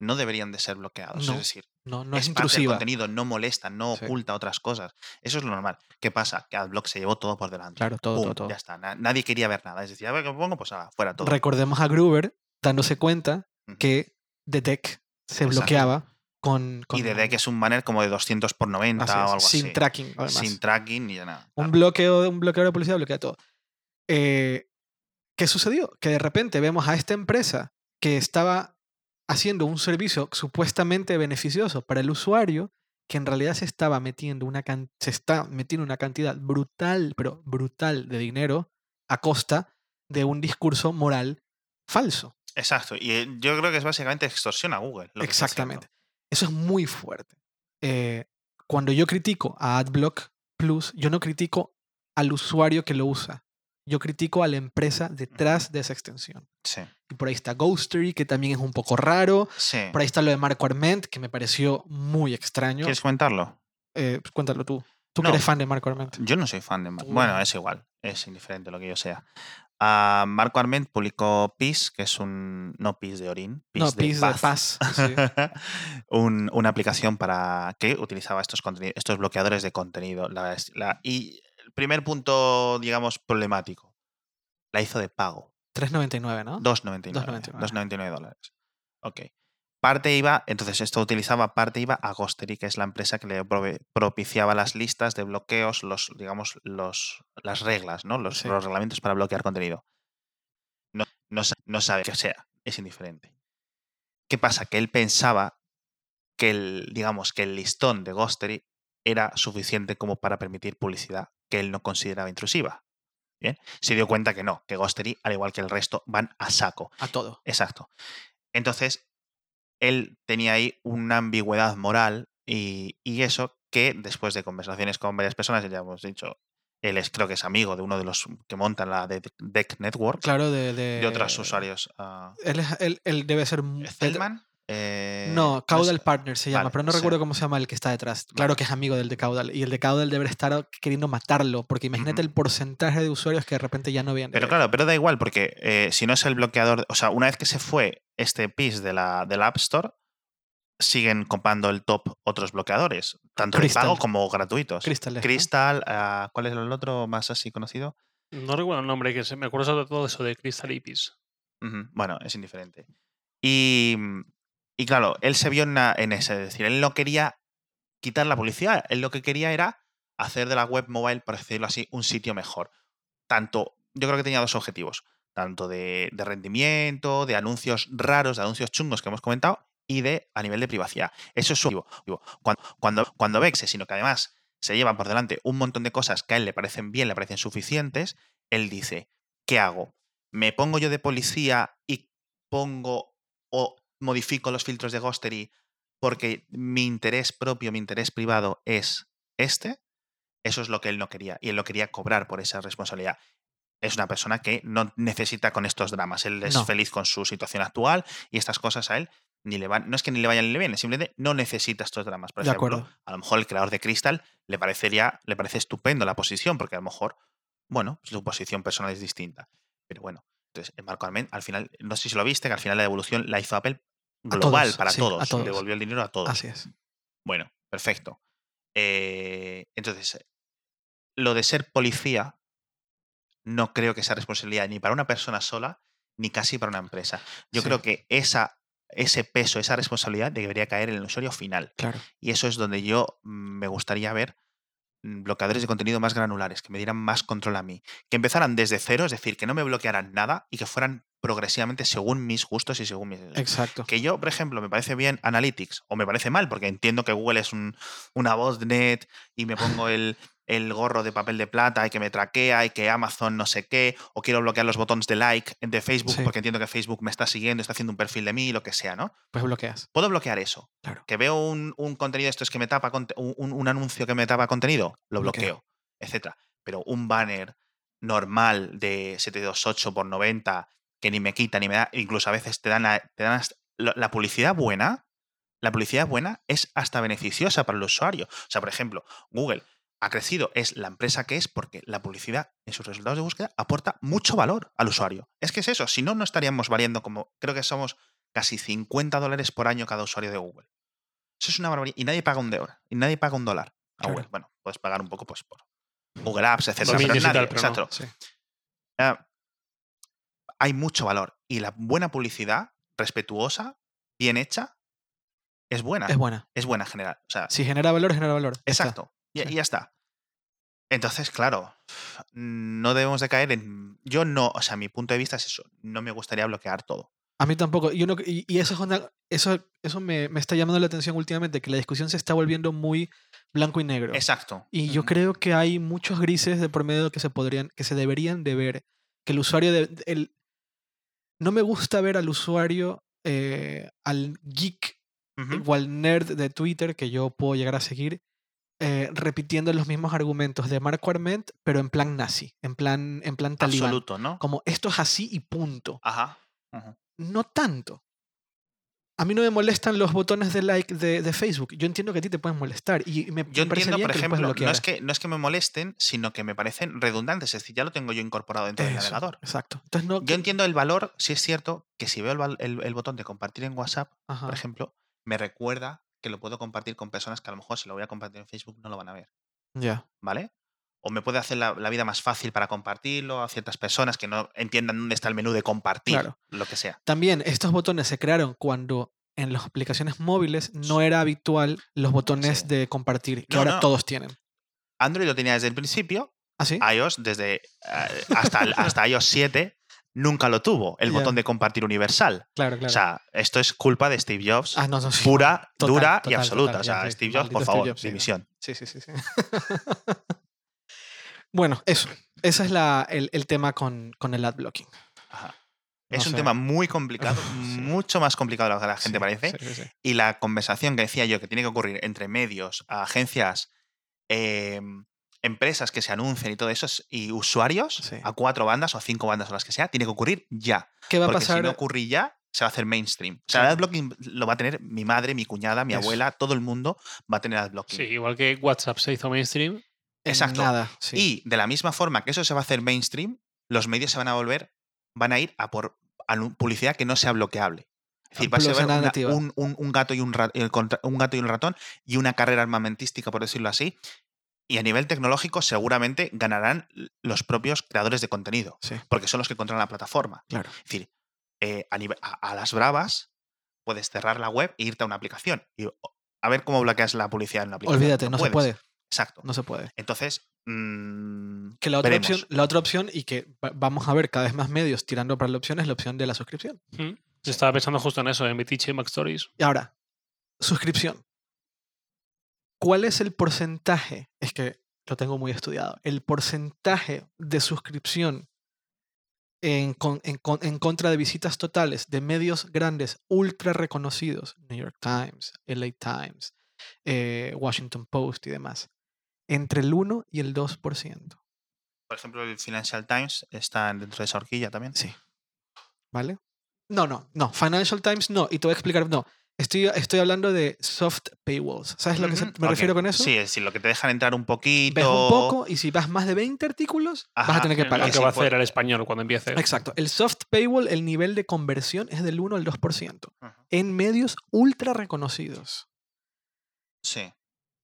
no deberían de ser bloqueados. No. Es decir, No, no es, parte del contenido, no molesta, no Sí. oculta otras cosas. Eso es lo normal. ¿Qué pasa? Que AdBlock se llevó todo por delante. Claro, todo, Pum, todo, todo. Ya está. Na- nadie quería ver nada. Es decir, a ver qué pongo, pues nada, fuera todo. Recordemos a Gruber dándose cuenta que The Deck se Exacto. bloqueaba con, con y de que es un banner como de 200 por 90 así es, o algo sin así. tracking, además. Sin tracking ni nada. un Claro. bloqueo, un bloqueo de publicidad bloquea todo. Eh, ¿Qué sucedió? Que de repente vemos a esta empresa que estaba haciendo un servicio supuestamente beneficioso para el usuario, que en realidad se estaba metiendo una can- se está metiendo una cantidad brutal, pero brutal de dinero a costa de un discurso moral falso. Exacto. Y eh, yo creo que es básicamente extorsión a Google. lo que. Exactamente. Eso es muy fuerte. Eh, cuando yo critico a AdBlock Plus, yo no critico al usuario que lo usa. Yo critico a la empresa detrás de esa extensión. Sí. Y por ahí está Ghostery, que también es un poco raro. Sí. Por ahí está lo de Marco Arment, que me pareció muy extraño. ¿Quieres comentarlo? Eh, pues cuéntalo tú. Tú que No. eres fan de Marco Arment. Yo no soy fan de Marco. Bueno, es igual. Es indiferente lo que yo sea. Ah, Marco Arment publicó PIS, que es un. No PIS de Orin. PIS No, de Peace de Paz. Paz. sí. Un- una aplicación para que utilizaba estos, estos bloqueadores de contenido. La- la- y primer punto, digamos, problemático. La hizo de pago. 3.99, ¿no? 2,99. 2,99. 2,99 dólares. Ok. Parte iba, entonces esto utilizaba, parte iba a Ghostery, que es la empresa que le propiciaba las listas de bloqueos, los, digamos, los, las reglas, ¿no? Los, Sí. los reglamentos para bloquear contenido. No, no, no sabe que sea, es indiferente. ¿Qué pasa? Que él pensaba que el, digamos, que el listón de Ghostery era suficiente como para permitir publicidad que él no consideraba intrusiva. Bien, se dio cuenta que no, que Ghostery, al igual que el resto, van a saco. A todo. Exacto. Entonces, él tenía ahí una ambigüedad moral y, y eso que después de conversaciones con varias personas, ya hemos dicho, él es, creo que es amigo de uno de los que montan la de Deck Network, Claro, de. De, de otros usuarios. ah, Él, es- él- él debe ser. Eh, No, Caudal sé. Partner se llama, Vale, pero no sí. recuerdo cómo se llama el que está detrás. Claro Vale. que es amigo del de Caudal. Y el de Caudal debe estar queriendo matarlo, porque imagínate el porcentaje de usuarios que de repente ya no vienen. Pero claro, pero da igual, porque eh, si no es el bloqueador, o sea, una vez que se fue este PIS de la, del App Store, siguen comprando el top otros bloqueadores, tanto Crystal. de pago como gratuitos. Crystal. Crystal, ah, ¿cuál es el otro más así conocido? No recuerdo el nombre, que se me acuerdo sobre todo eso de Crystal Ipis. Ujú, Bueno, es indiferente. Y, y claro, él se vio en, ese, es decir, él no quería quitar la publicidad, él lo que quería era hacer de la web mobile, por decirlo así, un sitio mejor. Tanto, yo creo que tenía dos objetivos, tanto de, rendimiento, de anuncios raros, de anuncios chungos que hemos comentado, y de a nivel de privacidad. Eso es su objetivo. Cuando, cuando, cuando ve que, sino que además se lleva por delante un montón de cosas que a él le parecen bien, le parecen suficientes, él dice, ¿qué hago? ¿Me pongo yo de policía y pongo o modifico los filtros de Ghostery porque mi interés propio, mi interés privado es este? Eso es lo que él no quería y él lo quería cobrar por esa responsabilidad. Es una persona que no necesita con estos dramas. Él es No. feliz con su situación actual y estas cosas a él ni le van, no es que ni le vayan ni le vienen, simplemente no necesita estos dramas. Por De ejemplo, acuerdo. a lo mejor el creador de Crystal le parecería, le parece estupendo la posición, porque a lo mejor, bueno, su posición personal es distinta. Pero bueno, entonces, en Marco Arment, al final, no sé si lo viste, que al final la devolución la hizo Apple global todos, para sí, a todos. todos. Devolvió el dinero a todos. Así es. Bueno, perfecto. Eh, entonces, lo de ser policía no creo que sea responsabilidad ni para una persona sola, ni casi para una empresa. Yo Sí. creo que esa, ese peso, esa responsabilidad debería caer en el usuario final. Claro. Y eso es donde yo mm, me gustaría ver bloqueadores de contenido más granulares, que me dieran más control a mí. Que empezaran desde cero, es decir, que no me bloquearan nada y que fueran progresivamente según mis gustos y según mis... Exacto. Que yo, por ejemplo, me parece bien Analytics o me parece mal, porque entiendo que Google es un, una voz net y me pongo el, el gorro de papel de plata y que me traquea y que Amazon no sé qué, o quiero bloquear los botones de like de Facebook Sí. porque entiendo que Facebook me está siguiendo, está haciendo un perfil de mí, lo que sea, ¿no? Pues bloqueas. Puedo bloquear eso. Claro. Que veo un, un contenido de estos que me tapa, un, un- un anuncio que me tapa contenido, lo Bloqueo. bloqueo, etcétera. Pero un banner normal de 728 por 90 que ni me quita ni me da, incluso a veces te dan la, te dan la publicidad buena, la publicidad buena es hasta beneficiosa para el usuario. O sea, por ejemplo, Google ha crecido, es la empresa que es porque la publicidad en sus resultados de búsqueda aporta mucho valor al usuario. Es que es eso, si no, no estaríamos valiendo como, creo que somos casi 50 dólares por año cada usuario de Google. Eso es una barbaridad. Y nadie paga un dólar. Y nadie paga un dólar a Claro. Google. Bueno, puedes pagar un poco pues, por Google Apps, etcétera. Dominios Pero y tal, nadie, pero no. exacto. Sí. Hay mucho valor. Y la buena publicidad, respetuosa, bien hecha, es buena. Es buena. Es buena en general. O sea, Si genera valor, genera valor. Exacto. Y, Sí. y ya está. Entonces, claro, no debemos de caer en. Yo no, o sea, mi punto de vista es eso. No me gustaría bloquear todo. A mí tampoco. Yo no, y, y eso, es una- eso, eso me, me está llamando la atención últimamente, que la discusión se está volviendo muy blanco y negro. Exacto. Y yo creo que hay muchos grises de por medio que se podrían, que se deberían de ver. Que el usuario de, el, no me gusta ver al usuario, eh, al geek Ujú. o al nerd de Twitter que yo puedo llegar a seguir, eh, repitiendo los mismos argumentos de Marco Arment, pero en plan nazi, en plan, en plan talibán. Absoluto, ¿no? Como esto es así y punto. Ajá. Ujú. No tanto. A mí no me molestan los botones de like de, de Facebook. Yo entiendo que a ti te pueden molestar. Y me, Yo parece entiendo, bien por que ejemplo, no es, que, no es que me molesten, sino que me parecen redundantes. Es decir, ya lo tengo yo incorporado dentro del Eso, navegador. Exacto. Entonces no. Yo entiendo el valor, si es cierto, que si veo el, el- el botón de compartir en WhatsApp, Ajá, por ejemplo, me recuerda que lo puedo compartir con personas que a lo mejor si lo voy a compartir en Facebook no lo van a ver, Ya. ¿vale? O me puede hacer la, la vida más fácil para compartirlo a ciertas personas que no entiendan dónde está el menú de compartir, Claro. lo que sea. También estos botones se crearon cuando en las aplicaciones móviles no era habitual los botones Sí. de compartir, que No, ahora no. todos tienen. Android lo tenía desde el principio, ¿Ah, sí? iOS desde eh, hasta, el- hasta iOS 7 nunca lo tuvo, el botón de compartir universal. Claro, claro. O sea, esto es culpa de Steve Jobs, ah, no, no, sí. pura, Total, dura y absoluta. total, o sea. Steve Jobs, por favor, Jobs, sí, dimisión. Sí, sí, sí. sí. bueno, eso. Ese es la, el, el tema con, con el ad blocking. Ajá. No Es un sé. tema muy complicado, Uf, sí. mucho más complicado de lo que la gente Sí, parece. sí. Y la conversación que decía yo que tiene que ocurrir entre medios, agencias, eh, empresas que se anuncien y todo eso, es- y usuarios, Sí. a cuatro bandas o a cinco bandas o las que sea, tiene que ocurrir ya. ¿Qué va a Porque pasar? si no ocurre ya, se va a hacer mainstream. O sea, Sí. el adblocking lo va a tener mi madre, mi cuñada, mi Eso. abuela, todo el mundo va a tener adblocking. Sí, igual que WhatsApp se hizo mainstream. Exacto. Nada. sí. Y de la misma forma que eso se va a hacer mainstream, los medios se van a volver, van a ir a por publicidad que no sea bloqueable. Es decir, va a ser Publicidad una- nativa. un, un- un gato y un, ra- el contra- un gato y un ratón y una carrera armamentística, por decirlo así. Y a nivel tecnológico seguramente ganarán los propios creadores de contenido, Sí, porque son los que controlan la plataforma. claro. Es decir, eh, a, nive- a- a las bravas puedes cerrar la web e irte a una aplicación. Y a ver cómo bloqueas la publicidad en una aplicación. Olvídate, no, se puede. Exacto. No se puede. Entonces, mm, Que la otra, veremos. opción, la otra opción, y que va- vamos a ver cada vez más medios tirando para la opción, es la opción de la suscripción. Mm. Yo estaba pensando justo en eso, en y Mac Stories. Y ahora, suscripción. ¿Cuál es el porcentaje? Es que lo tengo muy estudiado. El porcentaje de suscripción en, con- en con- en contra de visitas totales de medios grandes, ultra reconocidos, New York Times, LA Times, eh, Washington Post y demás, entre el 1 y el 2%. Por ejemplo, el Financial Times está dentro de esa horquilla también. Sí. ¿Vale? No, no, no. Financial Times no. Y te voy a explicar, no. Estoy, estoy hablando de soft paywalls. ¿Sabes a lo que se- me refiero con eso? Sí, es decir, lo que te dejan entrar un poquito. Ves un poco y si vas más de 20 artículos, vas a tener que lo Lo pagar. que sí, va a hacer el español cuando empiece. Exacto. El soft paywall, el nivel de conversión es del 1 al 2% Ujú, en medios ultra reconocidos. Sí.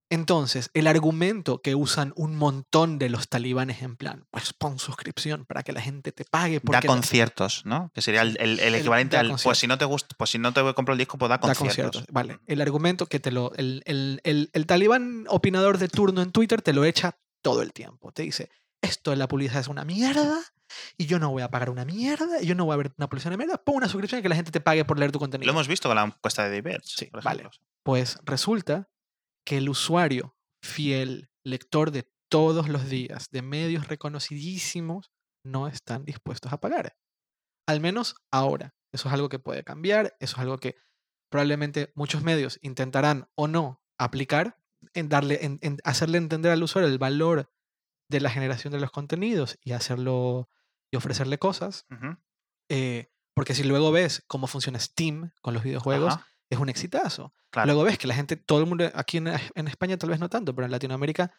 Entonces, el argumento que usan un montón de los talibanes en plan, pues pon suscripción para que la gente te pague Da la- conciertos, ¿no? Que sería el, el- equivalente al. Pues si no te gusta, pues si no te compro el disco, pues da da conciertos. conciertos. Vale. El argumento que te lo. El, el- el- el talibán opinador de turno en Twitter te lo echa todo el tiempo. Te dice: Esto de la publicidad es una mierda. Y yo no voy a pagar una mierda. Y yo no voy a ver una publicidad de mierda. Pon una suscripción y que la gente te pague por leer tu Lo contenido. hemos visto con la encuesta de Diverge. Sí, por vale. Pues resulta que el usuario fiel, lector de todos los días de medios reconocidísimos no están dispuestos a pagar. Al menos ahora. Eso es algo que puede cambiar, eso es algo que probablemente muchos medios intentarán o no aplicar en darle en, en hacerle entender al usuario el valor de la generación de los contenidos y hacerlo y ofrecerle cosas. Eh, porque si luego ves cómo funciona Steam con los videojuegos, Ajá, es un exitazo. claro. Luego ves que la gente, todo el mundo, aquí en, en España tal vez no tanto, pero en Latinoamérica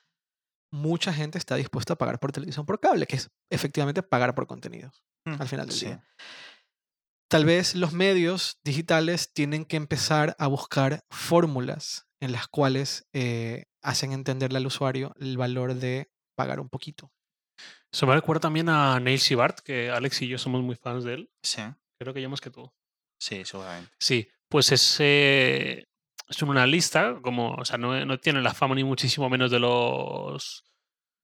mucha gente está dispuesta a pagar por televisión por cable, que es efectivamente pagar por contenidos Mm, al final del sí. día. Tal vez los medios digitales tienen que empezar a buscar fórmulas en las cuales eh, hacen entenderle al usuario el valor de pagar un poquito. Se me recuerda también a Neil Shibart, que Alex y yo somos muy fans de él. Sí, Creo que yo más que tú. sí, seguramente. Sí, pues es, eh, es una lista, como, o sea, no, no tiene la fama ni muchísimo menos de los.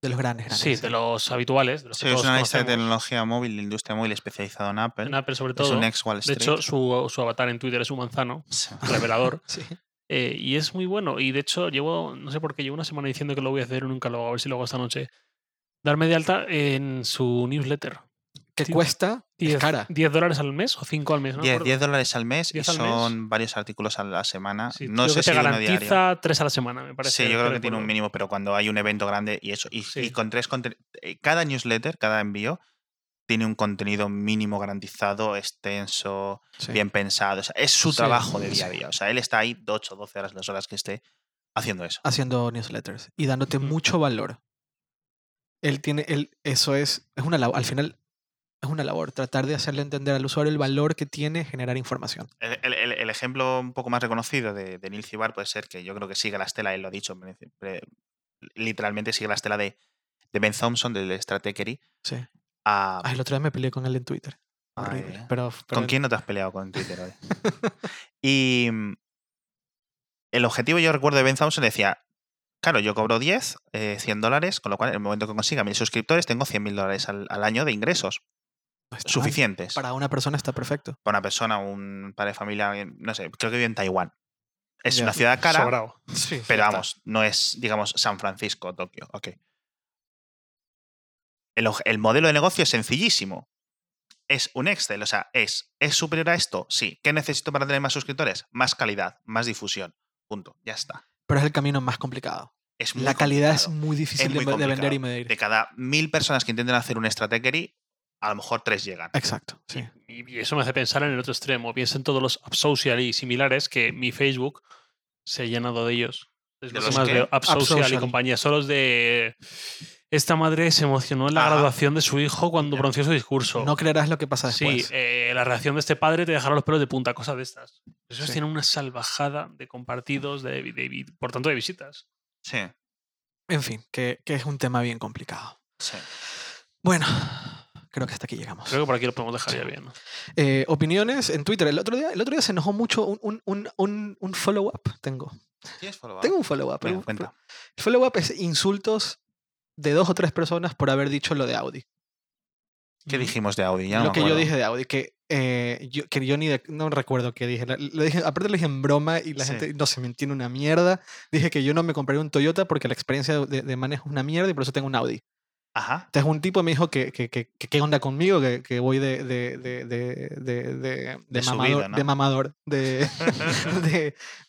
De los grandes, grandes. Sí, de los habituales. De los Sí, que es una lista de tecnología móvil, de industria móvil especializado en Apple. En Apple, sobre es todo. un ex Wall De Street. hecho, su, su avatar en Twitter es un manzano, Sí. revelador. Sí. Eh, y es muy bueno. Y de hecho, llevo, no sé por qué, llevo una semana diciendo que lo voy a hacer y nunca lo hago. A ver si lo hago esta noche. Darme de alta en su newsletter. Que Sí. cuesta, es 10, cara. 10 dólares al mes o 5 al mes. No me 10, acuerdo. 10 dólares al mes y 10 al mes. son varios artículos a la semana. Sí, no sé que si te diario. garantiza 3 a la semana, me parece. Sí, yo creo que tiene un mínimo, pero cuando hay un evento grande y eso. Y, con tres eh, Cada newsletter, cada envío, tiene un contenido mínimo garantizado, extenso, Sí. bien pensado. O sea, es su Sí, trabajo de día a día. O sea, él está ahí 8 o 12 horas, las horas que esté haciendo eso. haciendo newsletters y dándote mucho valor. Él tiene, él, eso es, es una labor, al final es una labor, tratar de hacerle entender al usuario el valor que tiene generar información. El, el- el- el ejemplo un poco más reconocido de, de Neil Cibar puede ser que yo creo que sigue la estela, él lo ha dicho, literalmente sigue la estela de, de Ben Thompson, del Stratechery. Sí. a- Ay, el otro día me peleé con él en Twitter. Ay, Horrible. pero, pero ¿Con quién no te has peleado con Twitter hoy? y mm, el objetivo, yo recuerdo de Ben Thompson, decía, claro, yo cobro 10, eh, 100 dólares, con lo cual en el momento que consiga mil suscriptores tengo 100 mil dólares al, al año de ingresos está suficientes. Para una persona está perfecto. Para una persona, un padre de familia, no sé, creo que vive en Taiwán. Es Ya. una ciudad cara, Sobrado. Sí. pero vamos, no es, digamos, San Francisco Tokio. Ok. El, el modelo de negocio es sencillísimo. Es un Excel, o sea, es, ¿es superior a esto? Sí. ¿Qué necesito para tener más suscriptores? Más calidad, más difusión. Punto. Ya está. Pero es el camino más complicado. Es muy La calidad es muy difícil muy de, de vender y medir. De cada mil personas que intenten hacer un strategy, a lo mejor tres llegan. Exacto. Sí. Y, y eso me hace pensar en el otro extremo. Piensa en todos los App Social y similares que mi Facebook se ha llenado de ellos. Es ¿De lo que los más qué? veo. App App Social, y compañía. Son los de. Esta madre se emocionó en la graduación de su hijo cuando pronunció su discurso. No creerás lo que pasa Sí, después. eh, la reacción de este padre te dejará los pelos de punta, cosas de estas. Esos Sí. tienen una salvajada de compartidos, de, de- de- por tanto, de visitas. Sí. En fin, que, que es un tema bien complicado. sí. Bueno, creo que hasta aquí llegamos. Creo que por aquí lo podemos dejar Sí. ya bien. ¿no? Eh, opiniones en Twitter. El otro día, el otro día se enojó mucho un, un, un, un, follow-up. Tengo. ¿Tienes follow-up? Tengo un follow-up. Cuenta. El follow-up es insultos de dos o tres personas por haber dicho lo de Audi. ¿Qué dijimos de audio? Ya no lo que yo dije de Audi, que, eh, yo, que yo ni de- no recuerdo qué dije. Lo dije. Aparte lo dije en broma y la Sí. gente no se me entiende una mierda. Dije que yo no me compraría un Toyota porque la experiencia de, de manejo es una mierda y por eso tengo un Audi. Ajá. Entonces un tipo me dijo que que, que, que qué onda conmigo, que, que voy de, de, de, de, de, mamador, ¿no? de mamador, de,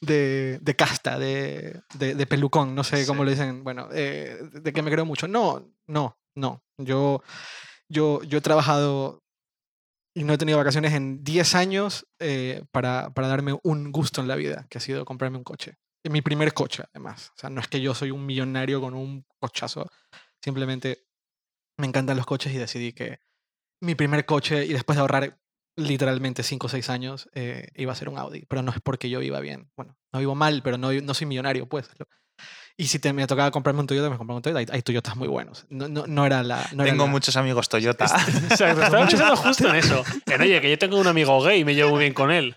de, casta, de, pelucón, no sé cómo Sí. le dicen, bueno, eh, de que me creo mucho. No, no, no. Yo, yo, yo he trabajado y no he tenido vacaciones en 10 años eh, para, para darme un gusto en la vida, que ha sido comprarme un coche. Mi primer coche, además. O sea, no es que yo soy un millonario con un cochazo. Simplemente me encantan los coches y decidí que mi primer coche, y después de ahorrar literalmente 5 o 6 años, eh, iba a ser un Audi. Pero no es porque yo viva bien. Bueno, no vivo mal, pero no, no soy millonario, pues. Y si te, me tocaba comprarme un Toyota, me compraba un Toyota. Hay, hay Toyotas muy buenos. No, no, no era la... No era Tengo la- muchos amigos Toyota. Exacto, estaba pensando justo en eso. En, oye, que yo tengo un amigo gay y me llevo muy bien con él.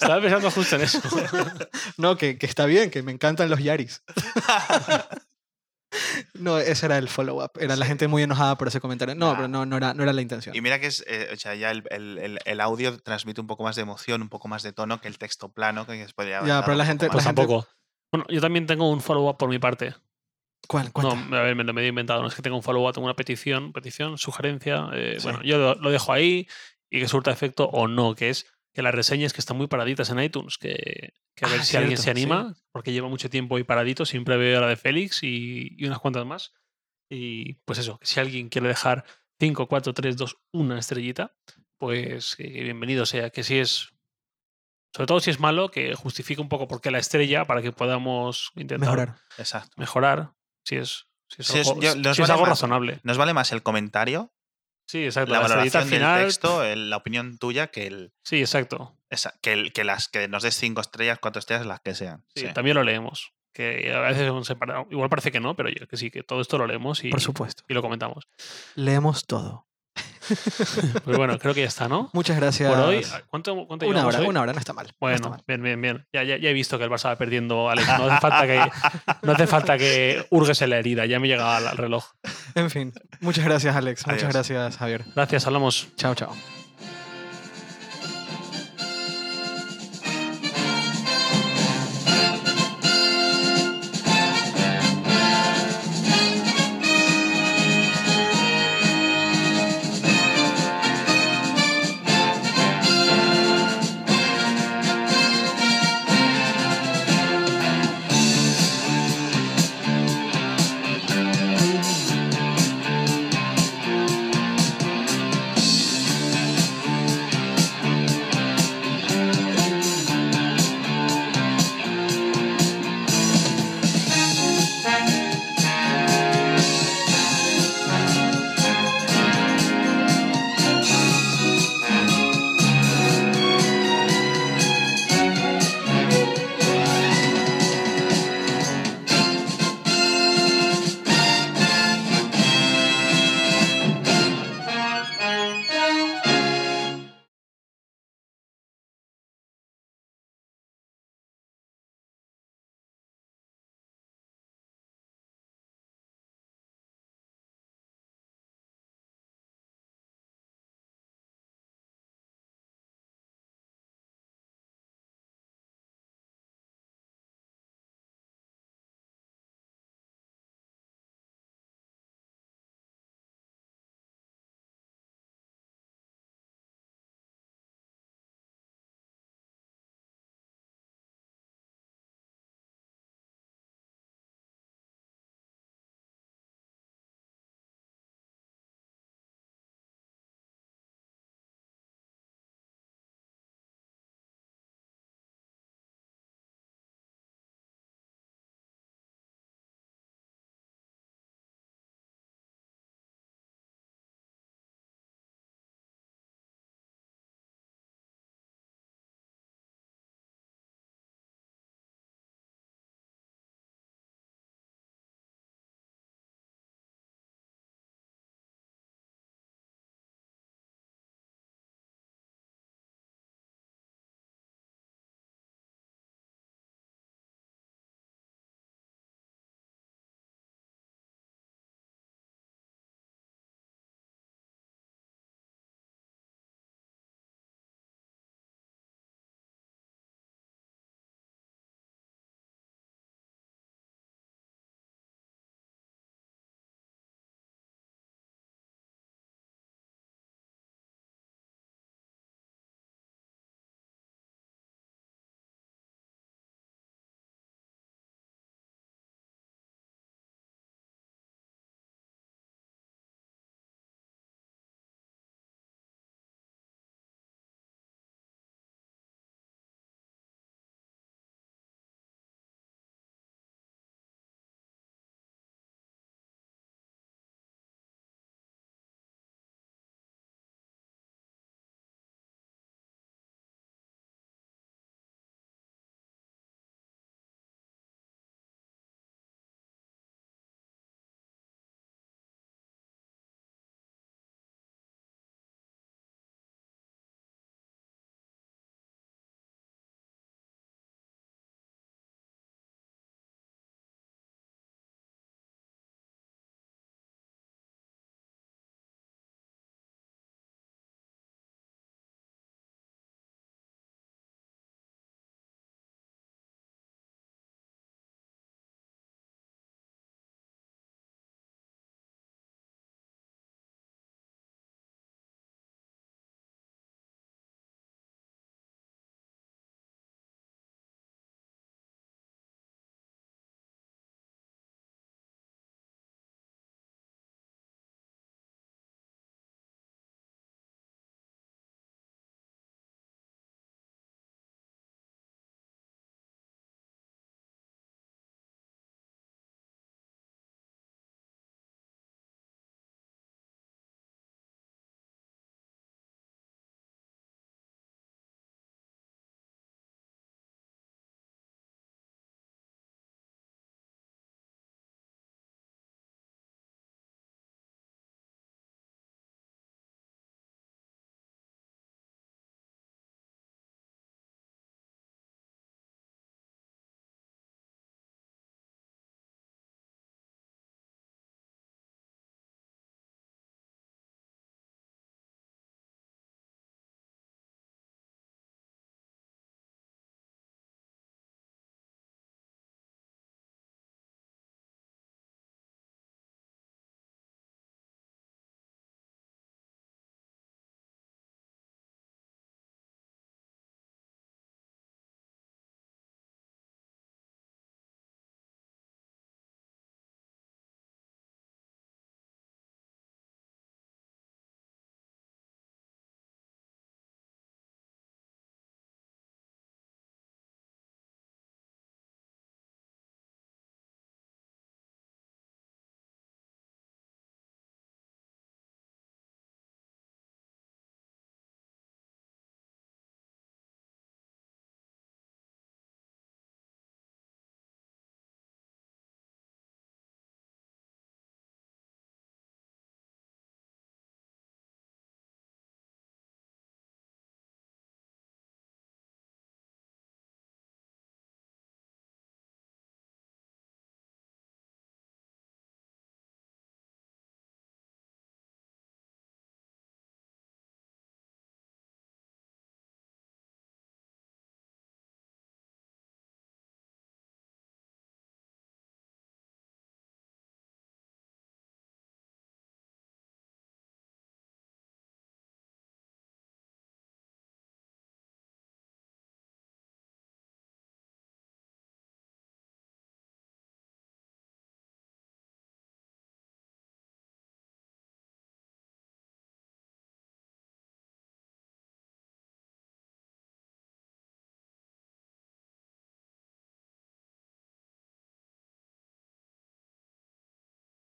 Estaba pensando justo en eso. No, que, que está bien, que me encantan los Yaris. no, ese era el follow-up. Era la gente muy enojada por ese comentario. No, Nah. pero no, no, era, no era la intención. Y mira que es, eh, o sea, ya el, el- el- el audio transmite un poco más de emoción, un poco más de tono que el texto plano, que se podría haber Ya, pero la gente- Pues gente- tampoco. Bueno, yo también tengo un follow-up por mi parte. ¿Cuál? No, Cuenta. a ver, me lo me he inventado. No es que tenga un follow-up, tengo una petición, petición, sugerencia. eh, Sí. Bueno, yo lo, lo dejo ahí y que surta efecto o no, que es que las reseñas que están muy paraditas en iTunes, que, que a ver Ah, si alguien se anima, porque lleva mucho tiempo ahí paradito, siempre veo la de Félix y, y unas cuantas más. Y pues eso, que si alguien quiere dejar 5, 4, 3, 2, una estrellita, pues que bienvenido sea. Que si es, sobre todo si es malo, que justifique un poco por qué la estrella para que podamos intentar Mejorar. Exacto. mejorar si es, si es Si es- algo, yo- si nos es vale algo más- razonable. Nos vale más el comentario, Sí, exacto. la La, valoración al del final. texto, el- la opinión tuya, que, el, Sí, exacto. esa- que, el- que las que nos des cinco estrellas, cuatro estrellas, las que sean. Sí, Sí. También lo leemos. Que a veces. Igual parece que no, pero yo que sí, que todo esto lo leemos y, Por supuesto. y lo comentamos. Leemos todo. Pues bueno, creo que ya está, ¿no? Muchas gracias. Por hoy, ¿cuánto, cuánto una hora, hoy? una hora, no está mal. no está Bueno, mal. bien, bien, bien. Ya, ya, ya he visto que el Barça va perdiendo, Alex. No hace falta que, no hace falta que hurgues en la herida. Ya me llega al, reloj. En fin, muchas gracias, Alex. Muchas gracias, Javier. Gracias, hablamos. Chao, chao.